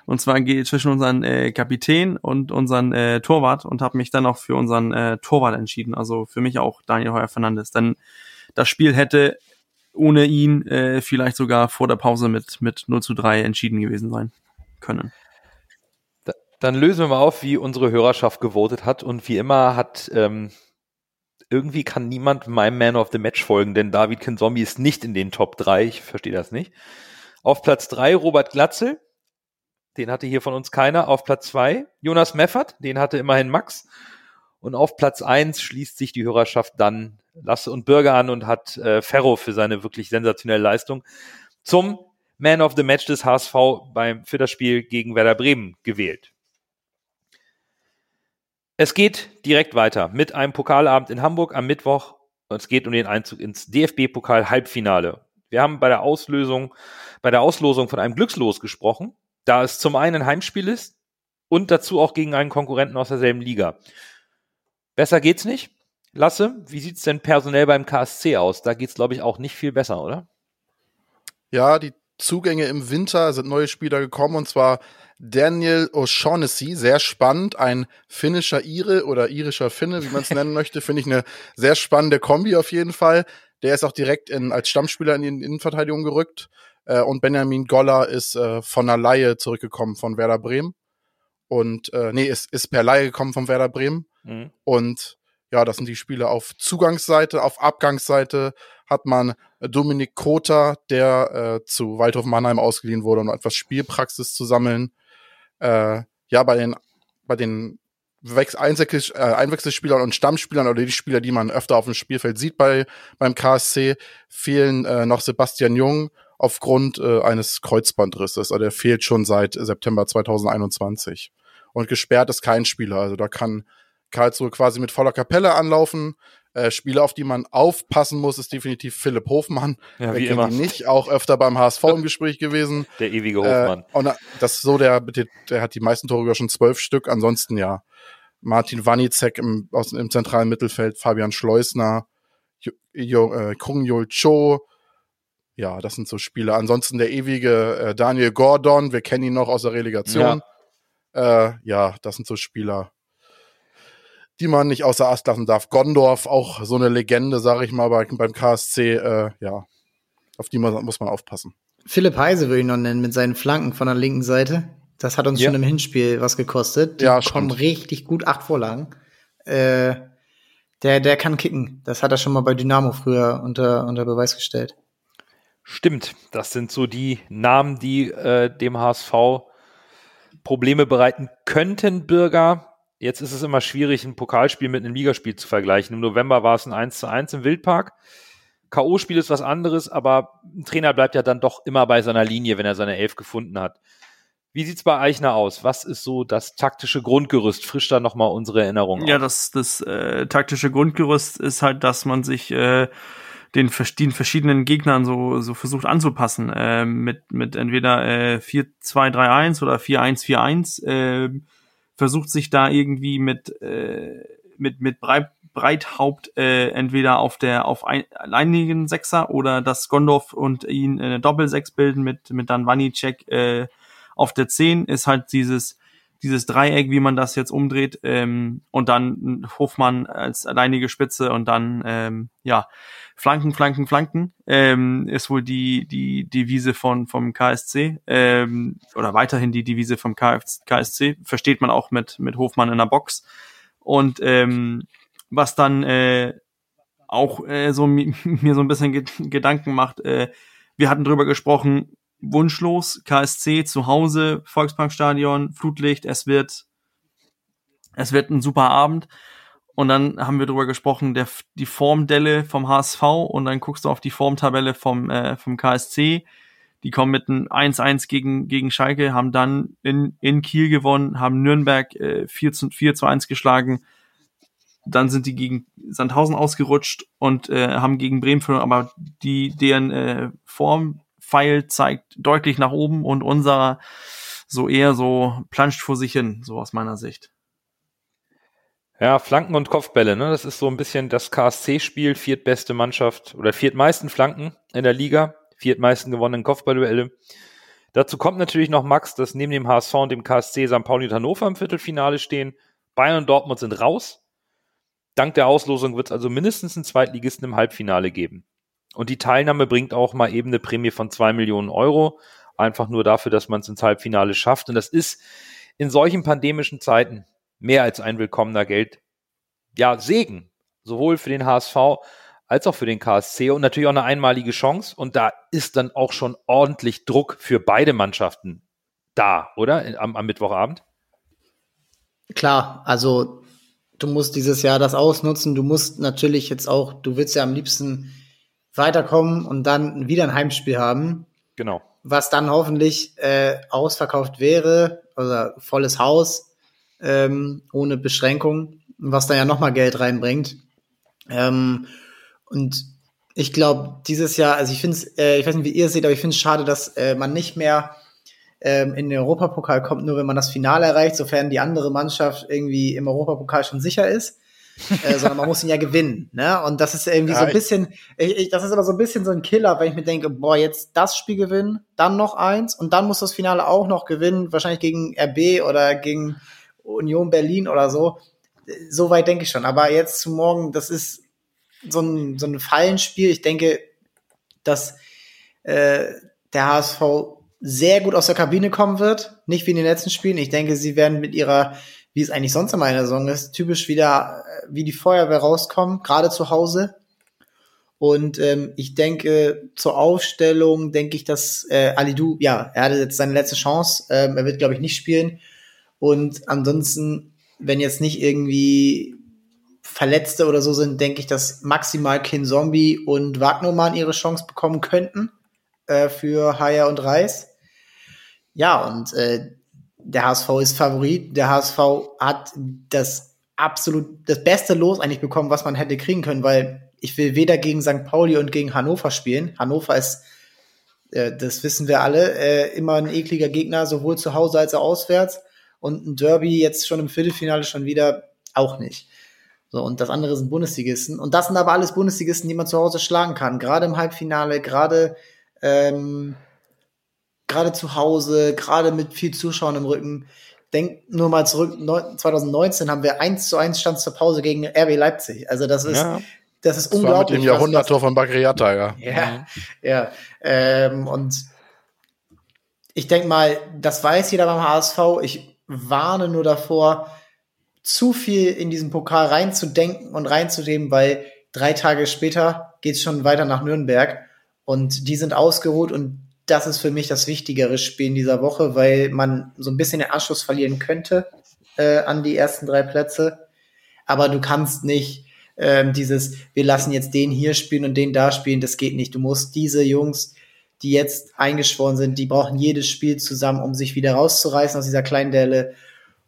und zwar zwischen unseren äh, Kapitän und unseren äh, Torwart und habe mich dann auch für unseren äh, Torwart entschieden. Also für mich auch Daniel Heuer Fernandes. Denn das Spiel hätte ohne ihn äh, vielleicht sogar vor der Pause mit mit 0 zu 3 entschieden gewesen sein können. Dann lösen wir mal auf, wie unsere Hörerschaft gewotet hat. Und wie immer hat ähm, irgendwie kann niemand meinem Man of the Match folgen, denn David Kinzombie ist nicht in den Top 3. Ich verstehe das nicht. Auf Platz 3 Robert Glatzel. Den hatte hier von uns keiner. Auf Platz 2 Jonas Meffert. Den hatte immerhin Max. Und auf Platz 1 schließt sich die Hörerschaft dann Lasse und Bürger an und hat äh, Ferro für seine wirklich sensationelle Leistung zum Man of the Match des HSV beim Vierterspiel gegen Werder Bremen gewählt. Es geht direkt weiter mit einem Pokalabend in Hamburg am Mittwoch. Es geht um den Einzug ins DFB-Pokal-Halbfinale. Wir haben bei der Auslösung, bei der Auslosung von einem Glückslos gesprochen, da es zum einen ein Heimspiel ist und dazu auch gegen einen Konkurrenten aus derselben Liga. Besser geht's nicht. Lasse, wie sieht's denn personell beim KSC aus? Da geht's, glaube ich, auch nicht viel besser, oder? Ja, die Zugänge im Winter sind neue Spieler gekommen und zwar Daniel O'Shaughnessy, sehr spannend, ein finnischer Ire oder irischer Finne, wie man es nennen möchte, finde ich eine sehr spannende Kombi auf jeden Fall. Der ist auch direkt in, als Stammspieler in die Innenverteidigung gerückt. Äh, und Benjamin Goller ist äh, von der Laie zurückgekommen von Werder Bremen. Und äh, nee, ist, ist per Laie gekommen von Werder Bremen. Mhm. Und ja, das sind die Spiele auf Zugangsseite, auf Abgangsseite hat man Dominik Kota, der äh, zu Waldhof Mannheim ausgeliehen wurde, um etwas Spielpraxis zu sammeln. Äh, ja, bei den, bei den Wechs Einwechsel äh, Einwechselspielern und Stammspielern oder die Spieler, die man öfter auf dem Spielfeld sieht bei, beim KSC, fehlen äh, noch Sebastian Jung aufgrund äh, eines Kreuzbandrisses. Also der fehlt schon seit September 2021. Und gesperrt ist kein Spieler. Also da kann Karlsruhe quasi mit voller Kapelle anlaufen. Äh, Spieler, auf die man aufpassen muss, ist definitiv Philipp Hofmann. Ja, wie immer. nicht, auch öfter beim HSV im Gespräch gewesen. Der ewige Hofmann. Äh, und das ist so, der, der, der hat die meisten Tore über schon zwölf Stück. Ansonsten ja. Martin Wanicek im, aus, im zentralen Mittelfeld, Fabian Schleusner, jo, jo, äh, Kung Yul Cho. Ja, das sind so Spieler. Ansonsten der ewige äh, Daniel Gordon, wir kennen ihn noch aus der Relegation. Ja, äh, ja das sind so Spieler, die man nicht außer Ast lassen darf. Gondorf, auch so eine Legende, sage ich mal, bei, beim KSC. Äh, ja, auf die muss, muss man aufpassen. Philipp Heise würde ich noch nennen mit seinen Flanken von der linken Seite. Das hat uns Ja. schon im Hinspiel was gekostet. Die Ja, kommen stimmt. richtig gut, acht Vorlagen. Äh, der, der kann kicken. Das hat er schon mal bei Dynamo früher unter, unter Beweis gestellt. Stimmt, das sind so die Namen, die äh, dem HSV Probleme bereiten könnten, Bürger. Jetzt ist es immer schwierig, ein Pokalspiel mit einem Ligaspiel zu vergleichen. Im November war es ein 1 zu 1 im Wildpark. K.O.-Spiel ist was anderes, aber ein Trainer bleibt ja dann doch immer bei seiner Linie, wenn er seine Elf gefunden hat. Wie sieht's bei Eichner aus? Was ist so das taktische Grundgerüst? Frisch da nochmal unsere Erinnerung. Ja, auf. das, das äh, taktische Grundgerüst ist halt, dass man sich äh, den, den verschiedenen Gegnern so, so versucht anzupassen. Äh, mit, mit entweder äh, 4-2-3-1 oder 4-1-4-1. Äh, versucht sich da irgendwie mit, äh, mit, mit Breit, Breithaupt äh, entweder auf der auf ein, alleinigen Sechser oder dass Gondorf und ihn eine Doppelsechs bilden mit, mit dann Wanicek äh, auf der 10 ist halt dieses dieses Dreieck, wie man das jetzt umdreht, ähm, und dann Hofmann als alleinige Spitze und dann ähm, ja Flanken, Flanken, Flanken ähm, ist wohl die die Devise von vom KSC ähm, oder weiterhin die Devise vom KSC versteht man auch mit mit Hofmann in der Box und ähm, was dann äh, auch äh, so mi- mir so ein bisschen Ged Gedanken macht. Äh, wir hatten drüber gesprochen, wunschlos, KSC zu Hause, Volksparkstadion, Flutlicht, es wird, es wird ein super Abend. Und dann haben wir drüber gesprochen, der, die Formdelle vom HSV und dann guckst du auf die Formtabelle vom, äh, vom KSC. Die kommen mit einem 1-1 gegen, gegen Schalke, haben dann in, in Kiel gewonnen, haben Nürnberg äh, 4, zu, 4 zu 1 geschlagen. Dann sind die gegen Sandhausen ausgerutscht und äh, haben gegen Bremen verloren, aber die, deren äh, Formpfeil zeigt deutlich nach oben und unser so eher so planscht vor sich hin, so aus meiner Sicht. Ja, Flanken und Kopfbälle, ne? Das ist so ein bisschen das KSC-Spiel, viertbeste Mannschaft oder viertmeisten Flanken in der Liga, viertmeisten gewonnenen Kopfballduelle. Dazu kommt natürlich noch Max, dass neben dem HSV und dem KSC St. Pauli und Hannover im Viertelfinale stehen. Bayern und Dortmund sind raus. Dank der Auslosung wird es also mindestens einen Zweitligisten im Halbfinale geben. Und die Teilnahme bringt auch mal eben eine Prämie von zwei Millionen Euro. Einfach nur dafür, dass man es ins Halbfinale schafft. Und das ist in solchen pandemischen Zeiten mehr als ein willkommener Geld, ja, Segen. sowohl für den HSV als auch für den KSC und natürlich auch eine einmalige Chance. Und da ist dann auch schon ordentlich Druck für beide Mannschaften da, oder? Am, am Mittwochabend? Klar, also du musst dieses Jahr das ausnutzen. Du musst natürlich jetzt auch, du willst ja am liebsten weiterkommen und dann wieder ein Heimspiel haben. Genau. Was dann hoffentlich äh, ausverkauft wäre, oder volles Haus, ähm, ohne Beschränkung, was da ja nochmal Geld reinbringt. Ähm, und ich glaube, dieses Jahr, also ich finde es, äh, ich weiß nicht, wie ihr es seht, aber ich finde es schade, dass äh, man nicht mehr ähm, in den Europapokal kommt, nur wenn man das Finale erreicht, sofern die andere Mannschaft irgendwie im Europapokal schon sicher ist. Äh, sondern man muss ihn ja gewinnen, ne? Und das ist irgendwie Ja, so ein bisschen, ich, ich, das ist aber so ein bisschen so ein Killer, wenn ich mir denke, boah, jetzt das Spiel gewinnen, dann noch eins und dann muss das Finale auch noch gewinnen, wahrscheinlich gegen RB oder gegen Union Berlin oder so. So weit denke ich schon. Aber jetzt zu morgen, das ist so ein, so ein Fallenspiel. Ich denke, dass äh, der HSV sehr gut aus der Kabine kommen wird. Nicht wie in den letzten Spielen. Ich denke, sie werden mit ihrer, wie es eigentlich sonst immer in der Saison ist, typisch wieder äh, wie die Feuerwehr rauskommen, gerade zu Hause. Und ähm, ich denke, zur Aufstellung denke ich, dass äh, Alidou, ja, er hatte jetzt seine letzte Chance. Ähm, er wird, glaube ich, nicht spielen. Und ansonsten, wenn jetzt nicht irgendwie Verletzte oder so sind, denke ich, dass maximal Kin Zombie und Wagnermann ihre Chance bekommen könnten äh, für Haya und Reis. Ja, und äh, der HSV ist Favorit. Der HSV hat das absolut das beste Los eigentlich bekommen, was man hätte kriegen können, weil ich will weder gegen St. Pauli und gegen Hannover spielen. Hannover ist, äh, das wissen wir alle, äh, immer ein ekliger Gegner, sowohl zu Hause als auch auswärts. Und ein Derby jetzt schon im Viertelfinale schon wieder auch nicht. So, und das andere sind Bundesligisten. Und das sind aber alles Bundesligisten, die man zu Hause schlagen kann. Gerade im Halbfinale, gerade ähm, gerade zu Hause, gerade mit viel Zuschauern im Rücken. Denk nur mal zurück, neun- 2019 haben wir 1 zu 1 Stand zur Pause gegen RB Leipzig. Also das ist, Ja. das ist Das war mit unglaublich. dem Jahrhunderttor von Bagriata, ja. ja, ja. Ähm, und ich denke mal, das weiß jeder beim HSV. Ich warne nur davor, zu viel in diesen Pokal reinzudenken und reinzunehmen, weil drei Tage später geht's schon weiter nach Nürnberg und die sind ausgeruht und das ist für mich das wichtigere Spiel in dieser Woche, weil man so ein bisschen den Anschluss verlieren könnte äh, an die ersten drei Plätze. Aber du kannst nicht ähm, dieses, wir lassen jetzt den hier spielen und den da spielen, das geht nicht. Du musst diese Jungs, die jetzt eingeschworen sind, die brauchen jedes Spiel zusammen, um sich wieder rauszureißen aus dieser kleinen Delle.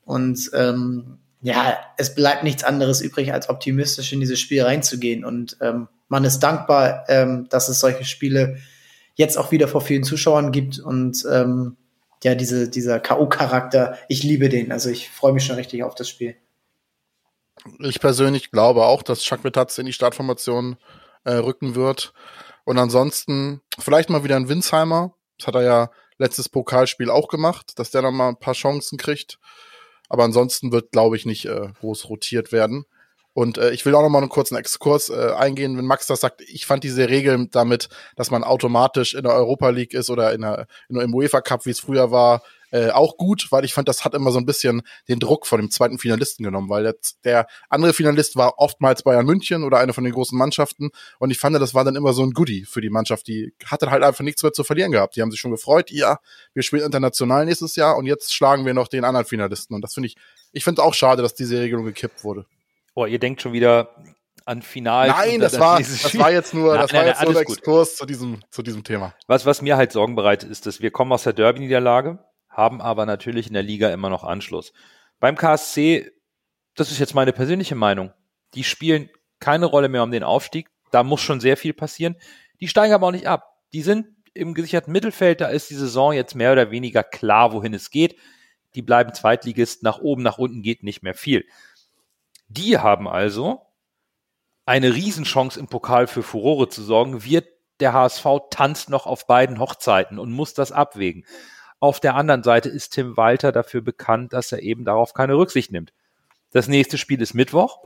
Und ähm, ja, es bleibt nichts anderes übrig, als optimistisch in dieses Spiel reinzugehen. Und ähm, man ist dankbar, ähm, dass es solche Spiele jetzt auch wieder vor vielen Zuschauern gibt. Und ähm, ja, diese, dieser K.O.-Charakter, ich liebe den. Also ich freue mich schon richtig auf das Spiel. Ich persönlich glaube auch, dass Chakvetaz in die Startformation äh, rücken wird. Und ansonsten vielleicht mal wieder ein Winsheimer. Das hat er ja letztes Pokalspiel auch gemacht, dass der noch mal ein paar Chancen kriegt. Aber ansonsten wird, glaube ich, nicht äh, groß rotiert werden. Und äh, ich will auch noch mal einen kurzen Exkurs äh, eingehen, wenn Max das sagt. Ich fand diese Regel damit, dass man automatisch in der Europa League ist oder in der, in der, im UEFA Cup, wie es früher war, äh, auch gut, weil ich fand, das hat immer so ein bisschen den Druck von dem zweiten Finalisten genommen, weil jetzt der andere Finalist war oftmals Bayern München oder eine von den großen Mannschaften und ich fand, das war dann immer so ein Goodie für die Mannschaft, die hatte halt einfach nichts mehr zu verlieren gehabt. Die haben sich schon gefreut, ja, wir spielen international nächstes Jahr und jetzt schlagen wir noch den anderen Finalisten und das finde ich, ich finde auch schade, dass diese Regelung gekippt wurde. Oh, ihr denkt schon wieder an Final. Nein, das war, das war jetzt nur, Nein, das nein, war nein, jetzt nur der. Exkurs zu diesem, zu diesem Thema. Was, was mir halt Sorgen bereitet, ist, dass wir kommen aus der Derby-Niederlage, haben aber natürlich in der Liga immer noch Anschluss. Beim KSC, das ist jetzt meine persönliche Meinung, die spielen keine Rolle mehr um den Aufstieg. Da muss schon sehr viel passieren. Die steigen aber auch nicht ab. Die sind im gesicherten Mittelfeld. Da ist die Saison jetzt mehr oder weniger klar, wohin es geht. Die bleiben Zweitligist. Nach oben, nach unten geht nicht mehr viel. Die haben also eine Riesenchance im Pokal für Furore zu sorgen. Wird der HSV tanzt noch auf beiden Hochzeiten und muss das abwägen. Auf der anderen Seite ist Tim Walter dafür bekannt, dass er eben darauf keine Rücksicht nimmt. Das nächste Spiel ist Mittwoch.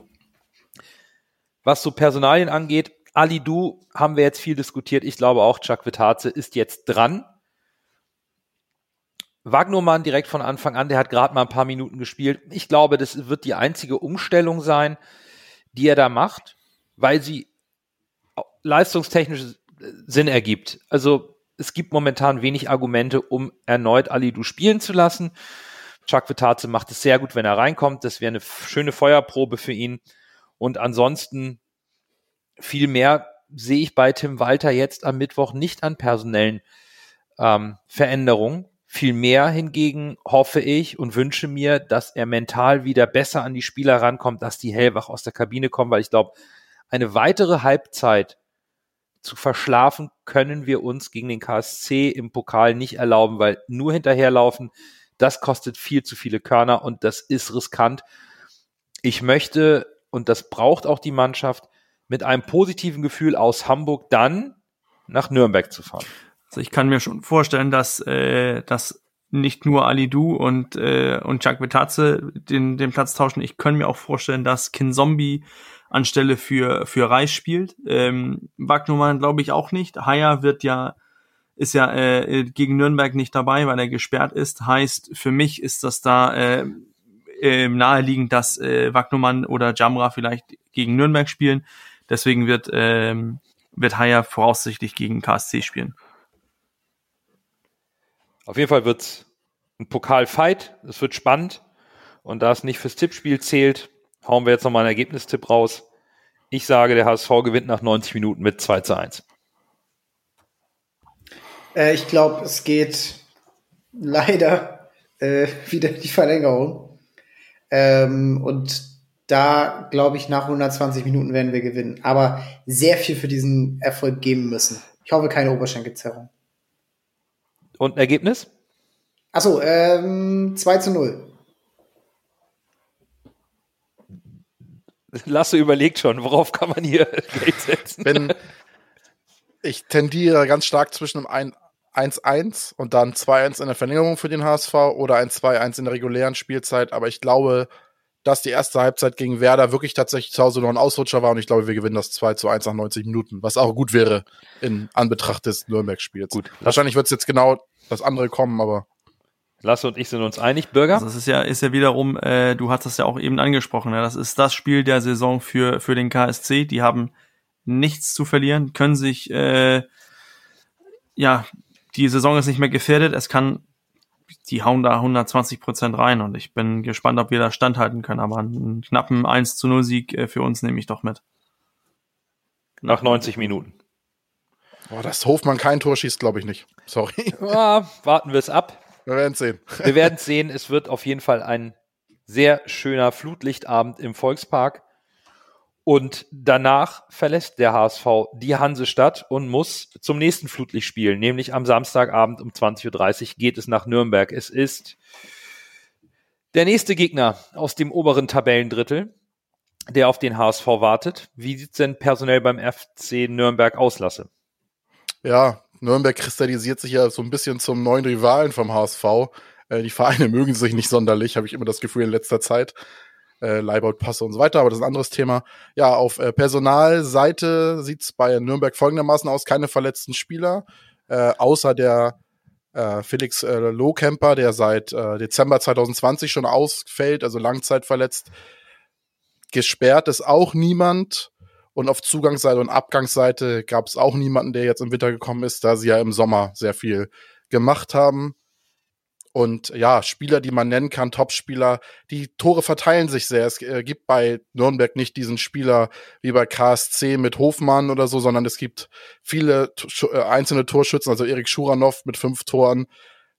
Was so Personalien angeht, Ali Du haben wir jetzt viel diskutiert. Ich glaube auch, Chuck Vitaze ist jetzt dran. Wagnermann direkt von Anfang an, der hat gerade mal ein paar Minuten gespielt. Ich glaube, das wird die einzige Umstellung sein, die er da macht. weil sie leistungstechnisch Sinn ergibt. Also es gibt momentan wenig Argumente, um erneut Alidu spielen zu lassen. Chuck Vitaze macht es sehr gut, wenn er reinkommt. Das wäre eine schöne Feuerprobe für ihn. Und ansonsten viel mehr sehe ich bei Tim Walter jetzt am Mittwoch nicht an personellen ähm, Veränderungen. Viel mehr hingegen hoffe ich und wünsche mir, dass er mental wieder besser an die Spieler rankommt, dass die hellwach aus der Kabine kommen, weil ich glaube, eine weitere Halbzeit zu verschlafen können wir uns gegen den KSC im Pokal nicht erlauben, weil nur hinterherlaufen, das kostet viel zu viele Körner und das ist riskant. Ich möchte, und das braucht auch die Mannschaft, mit einem positiven Gefühl aus Hamburg dann nach Nürnberg zu fahren. Also ich kann mir schon vorstellen, dass, äh, dass nicht nur Ali Du und, äh, und Chuck Betazze den, den Platz tauschen. Ich kann mir auch vorstellen, dass Kin Zombie anstelle für, für Reis spielt. Ähm, Wagnumann glaube ich auch nicht. Haier wird ja, ist ja äh, gegen Nürnberg nicht dabei, weil er gesperrt ist. Heißt, für mich ist das da äh, äh, naheliegend, dass äh, Wagnumann oder Jamra vielleicht gegen Nürnberg spielen. Deswegen wird, ähm, wird Haier voraussichtlich gegen KSC spielen. Auf jeden Fall wird's ein Pokalfight. Es wird spannend. Und da es nicht fürs Tippspiel zählt, hauen wir jetzt nochmal einen Ergebnistipp raus. Ich sage, der HSV gewinnt nach 90 Minuten mit 2 zu 1. Äh, ich glaube, es geht leider äh, wieder die Verlängerung. Ähm, und da glaube ich, nach 120 Minuten werden wir gewinnen. Aber sehr viel für diesen Erfolg geben müssen. Ich hoffe, keine Oberschenkelzerrung. Und ein Ergebnis? Achso, ähm, 2 zu 0. Lasse überlegt schon, worauf kann man hier Geld setzen? Wenn ich tendiere ganz stark zwischen einem 1-1 und dann 2-1 in der Verlängerung für den HSV oder ein 2-1 in der regulären Spielzeit, aber ich glaube, dass die erste Halbzeit gegen Werder wirklich tatsächlich zu Hause noch ein Ausrutscher war und ich glaube, wir gewinnen das 2 zu 1 nach 90 Minuten, was auch gut wäre in Anbetracht des Nürnberg-Spiels. Gut. Wahrscheinlich wird es jetzt genau das andere kommen, aber. Lasse und ich sind uns einig, Bürger. Also das ist ja, ist ja wiederum, äh, du hast das ja auch eben angesprochen, ja, das ist das Spiel der Saison für, für den KSC. Die haben nichts zu verlieren, können sich, äh, ja, die Saison ist nicht mehr gefährdet. Es kann die hauen da 120 Prozent rein und ich bin gespannt, ob wir da standhalten können. Aber einen knappen 1 zu 0 Sieg äh, für uns nehme ich doch mit. Nach 90 Minuten. Oh, dass Hofmann kein Tor schießt, glaube ich nicht. Sorry. Ja, warten wir es ab. Wir werden es sehen. Wir werden es sehen. Es wird auf jeden Fall ein sehr schöner Flutlichtabend im Volkspark. Und danach verlässt der HSV die Hansestadt und muss zum nächsten Flutlicht spielen, nämlich am Samstagabend um 20.30 Uhr geht es nach Nürnberg. Es ist der nächste Gegner aus dem oberen Tabellendrittel, der auf den HSV wartet. Wie sieht es denn personell beim FC Nürnberg aus, Lasse? Ja, Nürnberg kristallisiert sich ja so ein bisschen zum neuen Rivalen vom HSV. Äh, die Vereine mögen sich nicht sonderlich, habe ich immer das Gefühl in letzter Zeit äh, Leibold-Passe und so weiter, aber das ist ein anderes Thema. Ja, auf äh, Personalseite sieht es bei Nürnberg folgendermaßen aus: keine verletzten Spieler, äh, außer der äh, Felix äh, Lohkemper, der seit äh, Dezember 2020 schon ausfällt, also langzeitverletzt. Gesperrt ist auch niemand. Und auf Zugangsseite und Abgangsseite gab es auch niemanden, der jetzt im Winter gekommen ist, da sie ja im Sommer sehr viel gemacht haben. Und ja, Spieler, die man nennen kann, Topspieler, die Tore verteilen sich sehr. Es äh, gibt bei Nürnberg nicht diesen Spieler wie bei KSC mit Hofmann oder so, sondern es gibt viele äh, einzelne Torschützen, also Erik Schuranov mit fünf Toren,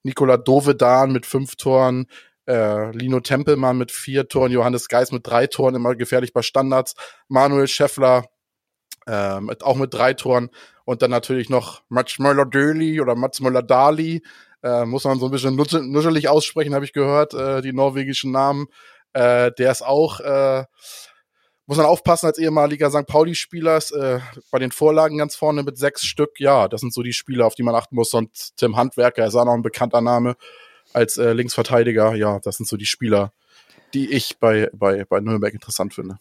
Nikola Dovedan mit fünf Toren, äh, Lino Tempelmann mit vier Toren, Johannes Geis mit drei Toren, immer gefährlich bei Standards, Manuel Scheffler äh, mit, auch mit drei Toren und dann natürlich noch Mats Möller-Döli oder Mats Möller-Dali, äh, muss man so ein bisschen nuschelig aussprechen, habe ich gehört, äh, die norwegischen Namen. Äh, der ist auch, äh, muss man aufpassen als ehemaliger St. Pauli-Spieler, äh, bei den Vorlagen ganz vorne mit sechs Stück. Ja, das sind so die Spieler, auf die man achten muss. Und Tim Handwerker ist auch noch ein bekannter Name als äh, Linksverteidiger. Ja, das sind so die Spieler, die ich bei, bei, bei Nürnberg interessant finde.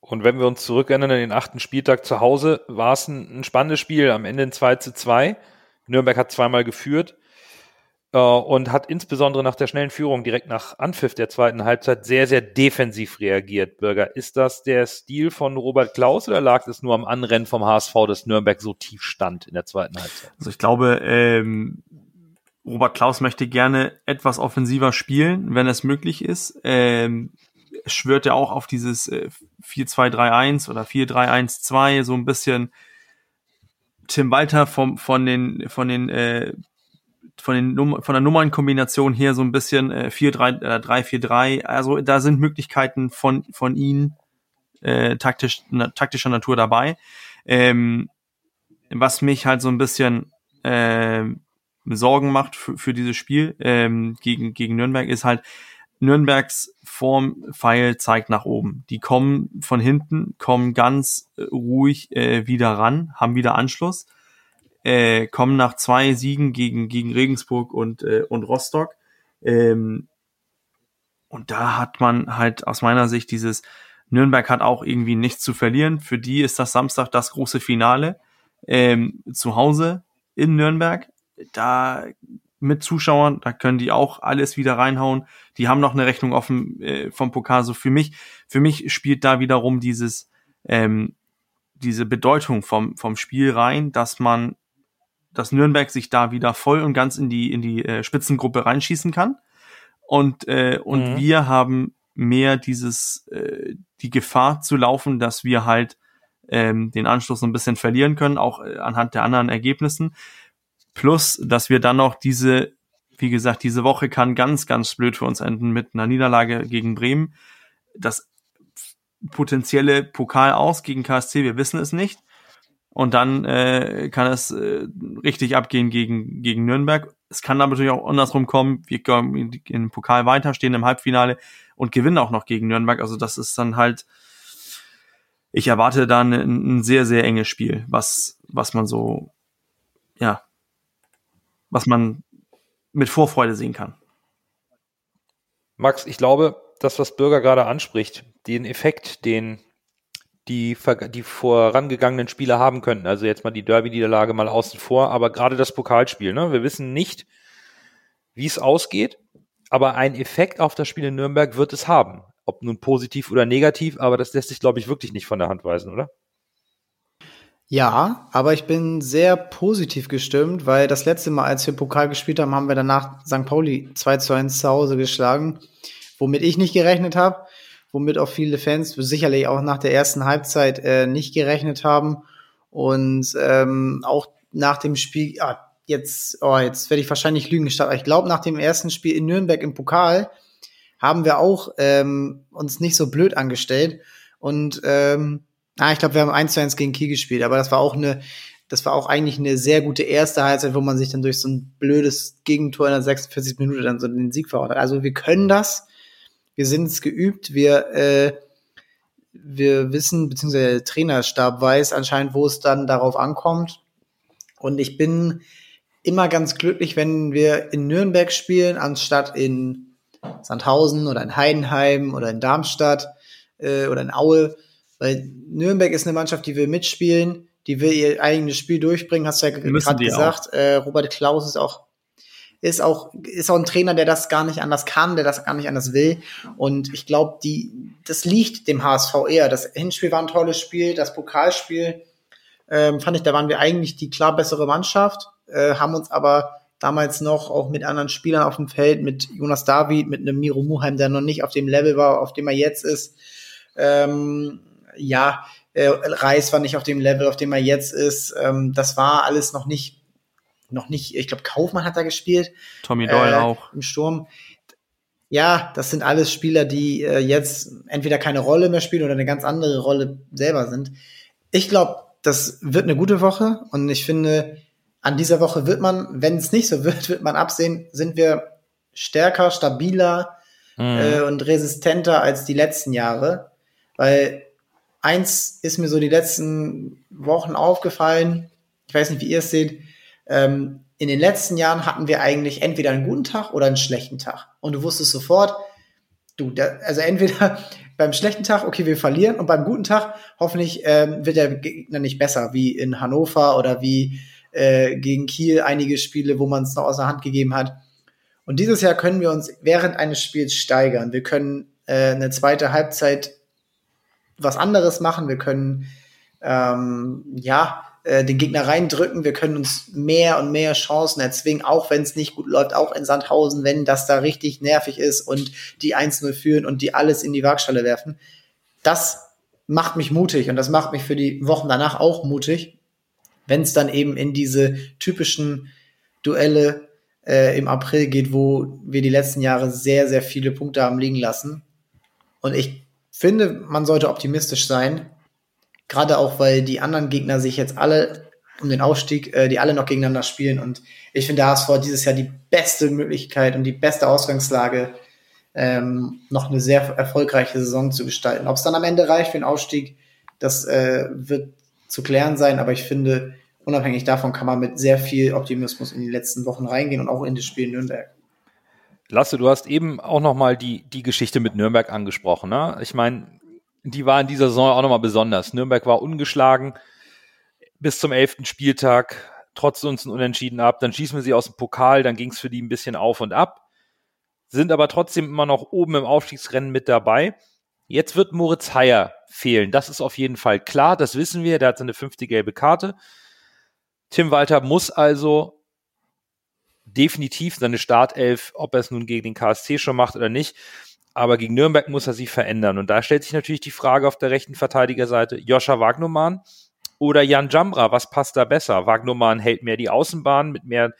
Und wenn wir uns zurückerinnern an den achten Spieltag zu Hause, war es ein, ein spannendes Spiel. Am Ende ein 2 zu 2. Nürnberg hat zweimal geführt. Äh, und hat insbesondere nach der schnellen Führung direkt nach Anpfiff der zweiten Halbzeit sehr, sehr defensiv reagiert. Bürger, ist das der Stil von Robert Klaus oder lag es nur am Anrennen vom HSV, dass Nürnberg so tief stand in der zweiten Halbzeit? Also ich glaube, ähm, Robert Klaus möchte gerne etwas offensiver spielen, wenn es möglich ist. Ähm, schwört er auch auf dieses äh, 4-2-3-1 oder 4-3-1-2, so ein bisschen Tim Walter vom, von den, von den, äh, von den Num von der Nummernkombination her so ein bisschen äh, 4-3, äh, 3-4-3. Also da sind Möglichkeiten von, von ihm äh, taktisch, na, taktischer Natur dabei. Ähm, was mich halt so ein bisschen äh, Sorgen macht für, für dieses Spiel ähm, gegen, gegen Nürnberg, ist halt, Nürnbergs Formpfeil zeigt nach oben. Die kommen von hinten, kommen ganz äh, ruhig äh, wieder ran, haben wieder Anschluss, äh, kommen nach zwei Siegen gegen, gegen Regensburg und, äh, und Rostock. Ähm, und da hat man halt aus meiner Sicht dieses, Nürnberg hat auch irgendwie nichts zu verlieren. Für die ist das Samstag das große Finale ähm, zu Hause in Nürnberg. Da mit Zuschauern, da können die auch alles wieder reinhauen. Die haben noch eine Rechnung offen äh, vom Pokal. So für mich, für mich spielt da wiederum dieses ähm, diese Bedeutung vom vom Spiel rein, dass man, dass Nürnberg sich da wieder voll und ganz in die in die äh, Spitzengruppe reinschießen kann. Und äh, und Mhm. wir haben mehr dieses äh, die Gefahr zu laufen, dass wir halt ähm, den Anschluss so ein bisschen verlieren können, auch äh, anhand der anderen Ergebnissen. Plus, dass wir dann noch diese, wie gesagt, diese Woche kann ganz, ganz blöd für uns enden mit einer Niederlage gegen Bremen. Das potenzielle Pokal aus gegen KSC, wir wissen es nicht. Und dann äh, kann es äh, richtig abgehen gegen, gegen Nürnberg. Es kann aber natürlich auch andersrum kommen. Wir kommen den Pokal weiter, stehen im Halbfinale und gewinnen auch noch gegen Nürnberg. Also das ist dann halt, ich erwarte dann ein, ein sehr, sehr enges Spiel, was, was man so, ja, was man mit Vorfreude sehen kann. Max, ich glaube, das, was Bürger gerade anspricht, den Effekt, den die, die vorangegangenen Spieler haben könnten, also jetzt mal die Derby-Niederlage mal außen vor, aber gerade das Pokalspiel, ne? wir wissen nicht, wie es ausgeht, aber ein Effekt auf das Spiel in Nürnberg wird es haben. Ob nun positiv oder negativ, aber das lässt sich, glaube ich, wirklich nicht von der Hand weisen, oder? Ja, aber ich bin sehr positiv gestimmt, weil das letzte Mal, als wir Pokal gespielt haben, haben wir danach St. Pauli 2 zu 1 zu Hause geschlagen, womit ich nicht gerechnet habe, womit auch viele Fans sicherlich auch nach der ersten Halbzeit äh, nicht gerechnet haben. Und ähm, auch nach dem Spiel, ah, jetzt, oh, jetzt werde ich wahrscheinlich lügen gestartet. aber Ich glaube, nach dem ersten Spiel in Nürnberg im Pokal haben wir auch ähm, uns nicht so blöd angestellt. Und ähm, Ah, ich glaube, wir haben 1 zu 1 gegen Kiel gespielt, aber das war auch eine, das war auch eigentlich eine sehr gute erste Halbzeit, wo man sich dann durch so ein blödes Gegentor in der 46 Minute dann so den Sieg verhaut hat. Also wir können das, wir sind es geübt, wir, äh, wir wissen, beziehungsweise der Trainerstab weiß anscheinend, wo es dann darauf ankommt. Und ich bin immer ganz glücklich, wenn wir in Nürnberg spielen, anstatt in Sandhausen oder in Heidenheim oder in Darmstadt äh, oder in Aue. Weil Nürnberg ist eine Mannschaft, die will mitspielen, die will ihr eigenes Spiel durchbringen, hast du ja gerade gesagt. Äh, Robert Klaus ist auch, ist auch, ist auch ein Trainer, der das gar nicht anders kann, der das gar nicht anders will. Und ich glaube, die, das liegt dem HSV eher. Das Hinspiel war ein tolles Spiel, das Pokalspiel ähm, fand ich, da waren wir eigentlich die klar bessere Mannschaft, äh, haben uns aber damals noch auch mit anderen Spielern auf dem Feld, mit Jonas David, mit einem Miro Muheim, der noch nicht auf dem Level war, auf dem er jetzt ist. Ähm, ja, äh, Reis war nicht auf dem Level, auf dem er jetzt ist. Ähm, das war alles noch nicht, noch nicht, ich glaube, Kaufmann hat da gespielt Tommy Doyle äh, auch. im Sturm. Ja, das sind alles Spieler, die äh, jetzt entweder keine Rolle mehr spielen oder eine ganz andere Rolle selber sind. Ich glaube, das wird eine gute Woche und ich finde, an dieser Woche wird man, wenn es nicht so wird, wird man absehen, sind wir stärker, stabiler äh, und resistenter als die letzten Jahre. Weil eins ist mir so die letzten Wochen aufgefallen, ich weiß nicht, wie ihr es seht, ähm, in den letzten Jahren hatten wir eigentlich entweder einen guten Tag oder einen schlechten Tag. Und du wusstest sofort, du, da, also entweder beim schlechten Tag, okay, wir verlieren, und beim guten Tag, hoffentlich ähm, wird der Gegner nicht besser, wie in Hannover oder wie äh, gegen Kiel einige Spiele, wo man es noch aus der Hand gegeben hat. Und dieses Jahr können wir uns während eines Spiels steigern. Wir können äh, eine zweite Halbzeit was anderes machen. Wir können ähm, ja äh, den Gegner reindrücken. Wir können uns mehr und mehr Chancen erzwingen, auch wenn es nicht gut läuft, auch in Sandhausen, wenn das da richtig nervig ist und die 1-0 führen und die alles in die Waagschale werfen. Das macht mich mutig und das macht mich für die Wochen danach auch mutig, wenn es dann eben in diese typischen Duelle äh, im April geht, wo wir die letzten Jahre sehr, sehr viele Punkte haben liegen lassen. Und ich finde, man sollte optimistisch sein. Gerade auch, weil die anderen Gegner sich jetzt alle um den Aufstieg, äh, die alle noch gegeneinander spielen. Und ich finde, der HSV hat dieses Jahr die beste Möglichkeit und die beste Ausgangslage, ähm, noch eine sehr erfolgreiche Saison zu gestalten. Ob es dann am Ende reicht für den Aufstieg, das äh, wird zu klären sein. Aber ich finde, unabhängig davon kann man mit sehr viel Optimismus in die letzten Wochen reingehen und auch in das Spiel Nürnberg. Lasse, du hast eben auch noch mal die, die Geschichte mit Nürnberg angesprochen. Ne? Ich meine, die war in dieser Saison auch noch mal besonders. Nürnberg war ungeschlagen bis zum elften Spieltag, trotz uns ein Unentschieden ab. Dann schießen wir sie aus dem Pokal, dann ging es für die ein bisschen auf und ab, sind aber trotzdem immer noch oben im Aufstiegsrennen mit dabei. Jetzt wird Moritz Heyer fehlen. Das ist auf jeden Fall klar, das wissen wir. Der hat seine fünfte gelbe Karte. Tim Walter muss also definitiv seine Startelf, ob er es nun gegen den KSC schon macht oder nicht. Aber gegen Nürnberg muss er sie verändern. Und da stellt sich natürlich die Frage auf der rechten Verteidigerseite, Joscha Wagnumann oder Jan Jambra, was passt da besser? Wagnumann hält mehr die Außenbahn, mit mehr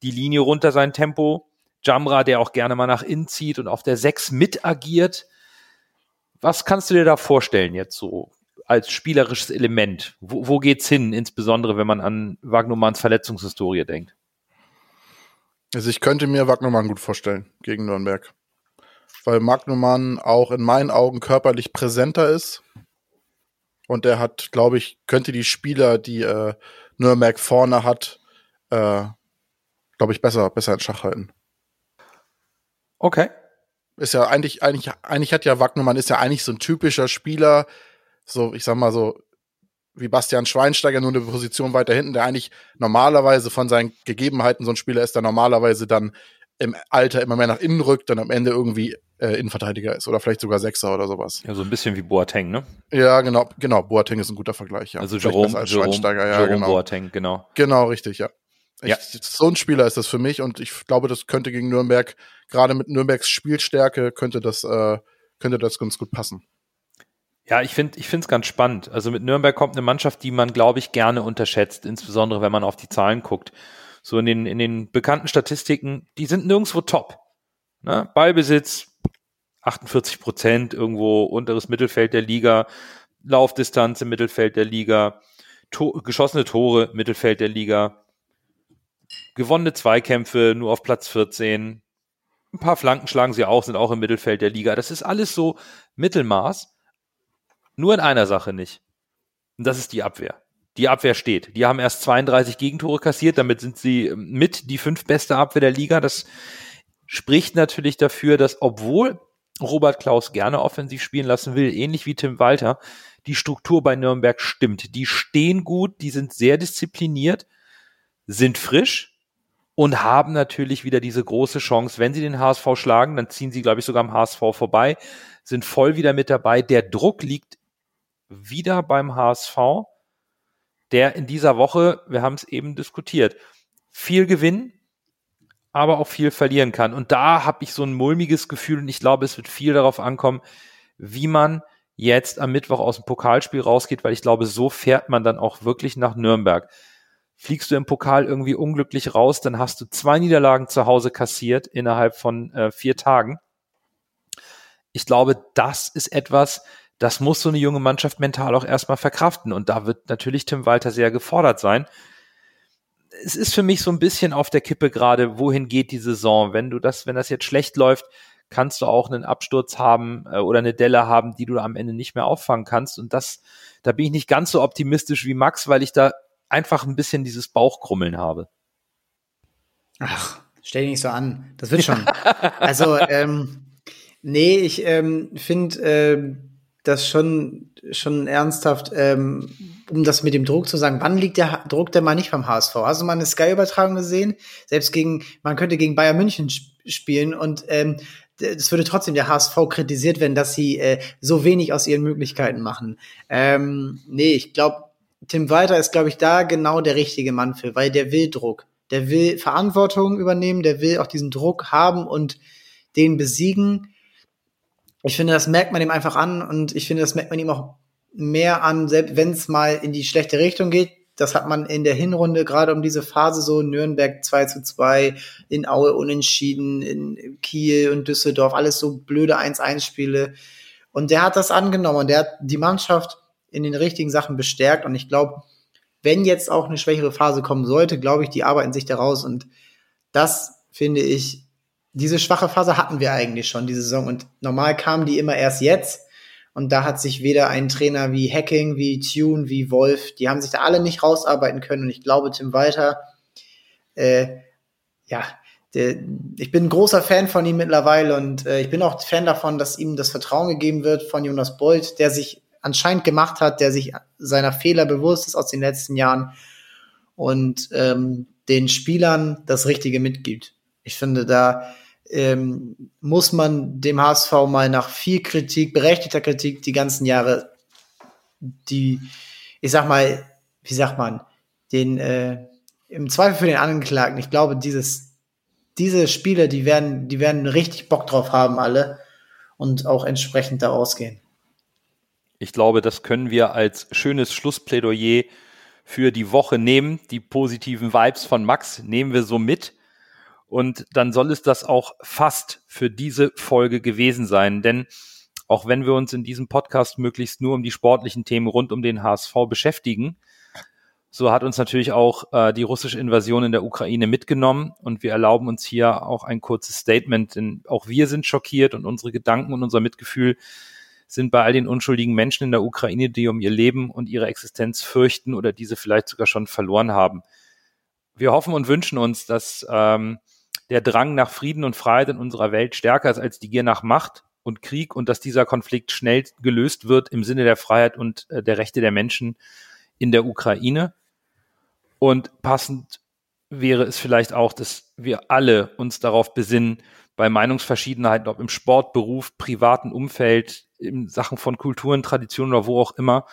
die Linie runter sein Tempo. Jambra, der auch gerne mal nach innen zieht und auf der 6 mit agiert. Was kannst du dir da vorstellen jetzt so als spielerisches Element? Wo, wo geht's hin, insbesondere wenn man an Wagnumanns Verletzungshistorie denkt? Also ich könnte mir Wagnermann gut vorstellen gegen Nürnberg. Weil Magnumann auch in meinen Augen körperlich präsenter ist. Und der hat, glaube ich, könnte die Spieler, die äh, Nürnberg vorne hat, äh, glaube ich, besser, besser in Schach halten. Okay. Ist ja eigentlich, eigentlich, eigentlich hat ja Wagnermann ist ja eigentlich so ein typischer Spieler, so, ich sag mal so, wie Bastian Schweinsteiger nur eine Position weiter hinten, der eigentlich normalerweise von seinen Gegebenheiten so ein Spieler ist, der normalerweise dann im Alter immer mehr nach innen rückt, dann am Ende irgendwie äh, Innenverteidiger ist oder vielleicht sogar Sechser oder sowas. Ja, so ein bisschen wie Boateng, ne? Ja, genau, genau. Boateng ist ein guter Vergleich, ja. Also Jerome, als Jerome, Schweinsteiger, ja, Jerome genau. Boateng, genau. Genau, richtig, ja. Ich, Ja. So ein Spieler ist das für mich und ich glaube, das könnte gegen Nürnberg, gerade mit Nürnbergs Spielstärke, könnte das, äh, könnte das ganz gut passen. Ja, ich finde ich finde es ganz spannend. Also mit Nürnberg kommt eine Mannschaft, die man, glaube ich, gerne unterschätzt, insbesondere wenn man auf die Zahlen guckt. So in den, in den bekannten Statistiken, die sind nirgendwo top. Ne? Ballbesitz 48 Prozent, irgendwo unteres Mittelfeld der Liga, Laufdistanz im Mittelfeld der Liga, to geschossene Tore, Mittelfeld der Liga, gewonnene Zweikämpfe nur auf Platz 14, ein paar Flanken schlagen sie auch, sind auch im Mittelfeld der Liga. Das ist alles so Mittelmaß. Nur in einer Sache nicht. Und das ist die Abwehr. Die Abwehr steht. Die haben erst 32 Gegentore kassiert, damit sind sie mit die fünf beste Abwehr der Liga. Das spricht natürlich dafür, dass obwohl Robert Klaus gerne offensiv spielen lassen will, ähnlich wie Tim Walter, die Struktur bei Nürnberg stimmt. Die stehen gut, die sind sehr diszipliniert, sind frisch und haben natürlich wieder diese große Chance, wenn sie den HSV schlagen, dann ziehen sie, glaube ich, sogar am HSV vorbei, sind voll wieder mit dabei. Der Druck liegt wieder beim HSV, der in dieser Woche, wir haben es eben diskutiert, viel gewinnen, aber auch viel verlieren kann. Und da habe ich so ein mulmiges Gefühl und ich glaube, es wird viel darauf ankommen, wie man jetzt am Mittwoch aus dem Pokalspiel rausgeht, weil ich glaube, so fährt man dann auch wirklich nach Nürnberg. Fliegst du im Pokal irgendwie unglücklich raus, dann hast du zwei Niederlagen zu Hause kassiert innerhalb von äh, vier Tagen. Ich glaube, das ist etwas, das muss so eine junge Mannschaft mental auch erstmal verkraften. Und da wird natürlich Tim Walter sehr gefordert sein. Es ist für mich so ein bisschen auf der Kippe gerade, wohin geht die Saison? Wenn du das, wenn das jetzt schlecht läuft, kannst du auch einen Absturz haben äh, oder eine Delle haben, die du am Ende nicht mehr auffangen kannst. Und das, da bin ich nicht ganz so optimistisch wie Max, weil ich da einfach ein bisschen dieses Bauchkrummeln habe. Ach, stell dich nicht so an. Das wird schon. also, ähm, nee, ich ähm, finde ähm, das schon, schon ernsthaft. Ähm, um das mit dem Druck zu sagen, wann liegt der Druck denn mal nicht beim HSV? Hast du mal eine Sky-Übertragung gesehen? Selbst gegen, man könnte gegen Bayern München spielen und ähm, es würde trotzdem der HSV kritisiert werden, dass sie äh, so wenig aus ihren Möglichkeiten machen. Ähm, nee, ich glaube, Tim Walter ist, glaube ich, da genau der richtige Mann für, weil der will Druck. Der will Verantwortung übernehmen, der will auch diesen Druck haben und den besiegen. Ich finde, das merkt man ihm einfach an und ich finde, das merkt man ihm auch mehr an, selbst wenn es mal in die schlechte Richtung geht. Das hat man in der Hinrunde gerade um diese Phase so Nürnberg 2 zu 2, in Aue unentschieden, in Kiel und Düsseldorf, alles so blöde 1-1-Spiele. Und der hat das angenommen und der hat die Mannschaft in den richtigen Sachen bestärkt. Und ich glaube, wenn jetzt auch eine schwächere Phase kommen sollte, glaube ich, die arbeiten sich daraus. Und das finde ich, diese schwache Phase hatten wir eigentlich schon, die Saison. Und normal kamen die immer erst jetzt. Und da hat sich weder ein Trainer wie Hacking, wie Tune, wie Wolf, die haben sich da alle nicht rausarbeiten können. Und ich glaube, Tim Walter, äh, ja, der, ich bin ein großer Fan von ihm mittlerweile und äh, ich bin auch Fan davon, dass ihm das Vertrauen gegeben wird von Jonas Bolt, der sich anscheinend gemacht hat, der sich seiner Fehler bewusst ist aus den letzten Jahren und ähm, den Spielern das Richtige mitgibt. Ich finde, da ähm, muss man dem HSV mal nach viel Kritik, berechtigter Kritik, die ganzen Jahre, die, ich sag mal, wie sagt man, den, äh, im Zweifel für den Angeklagten, ich glaube, dieses, diese Spiele, die werden, die werden richtig Bock drauf haben, alle, und auch entsprechend da rausgehen. Ich glaube, das können wir als schönes Schlussplädoyer für die Woche nehmen. Die positiven Vibes von Max nehmen wir so mit. Und dann soll es das auch fast für diese Folge gewesen sein. Denn auch wenn wir uns in diesem Podcast möglichst nur um die sportlichen Themen rund um den HSV beschäftigen, so hat uns natürlich auch äh, die russische Invasion in der Ukraine mitgenommen und wir erlauben uns hier auch ein kurzes Statement, denn auch wir sind schockiert und unsere Gedanken und unser Mitgefühl sind bei all den unschuldigen Menschen in der Ukraine, die um ihr Leben und ihre Existenz fürchten oder diese vielleicht sogar schon verloren haben. Wir hoffen und wünschen uns, dass ähm, der Drang nach Frieden und Freiheit in unserer Welt stärker ist als die Gier nach Macht und Krieg und dass dieser Konflikt schnell gelöst wird im Sinne der Freiheit und äh, der Rechte der Menschen in der Ukraine. Und passend wäre es vielleicht auch, dass wir alle uns darauf besinnen, bei Meinungsverschiedenheiten, ob im Sport, Beruf, privaten Umfeld, in Sachen von Kulturen, Traditionen oder wo auch immer,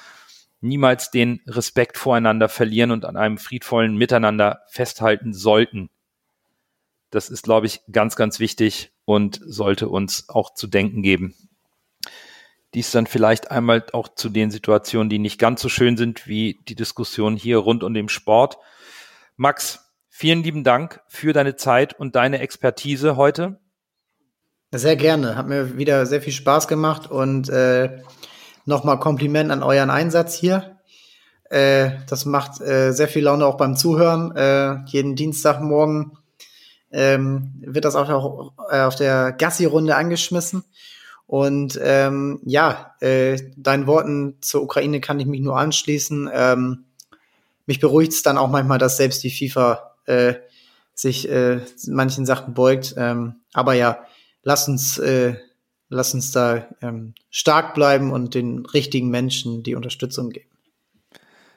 niemals den Respekt voreinander verlieren und an einem friedvollen Miteinander festhalten sollten. Das ist, glaube ich, ganz, ganz wichtig und sollte uns auch zu denken geben. Dies dann vielleicht einmal auch zu den Situationen, die nicht ganz so schön sind wie die Diskussion hier rund um den Sport. Max, vielen lieben Dank für deine Zeit und deine Expertise heute. Sehr gerne. Hat mir wieder sehr viel Spaß gemacht und äh, nochmal Kompliment an euren Einsatz hier. Äh, das macht äh, sehr viel Laune auch beim Zuhören. Äh, jeden Dienstagmorgen ähm, wird das auch äh, auf der Gassi-Runde angeschmissen. Und ähm, ja, äh, deinen Worten zur Ukraine kann ich mich nur anschließen. Ähm, mich beruhigt es dann auch manchmal, dass selbst die FIFA äh, sich äh, manchen Sachen beugt. Ähm, aber ja, lass uns, äh, lass uns da ähm, stark bleiben und den richtigen Menschen die Unterstützung geben.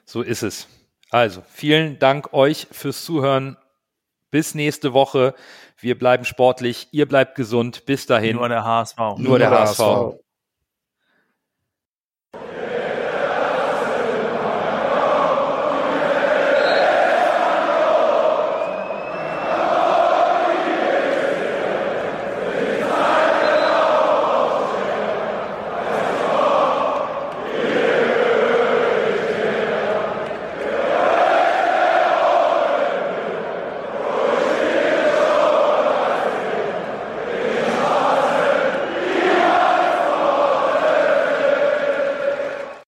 So ist es. Also, vielen Dank euch fürs Zuhören bis nächste Woche. Wir bleiben sportlich. Ihr bleibt gesund. Bis dahin. Nur der HSV. Nur der HSV.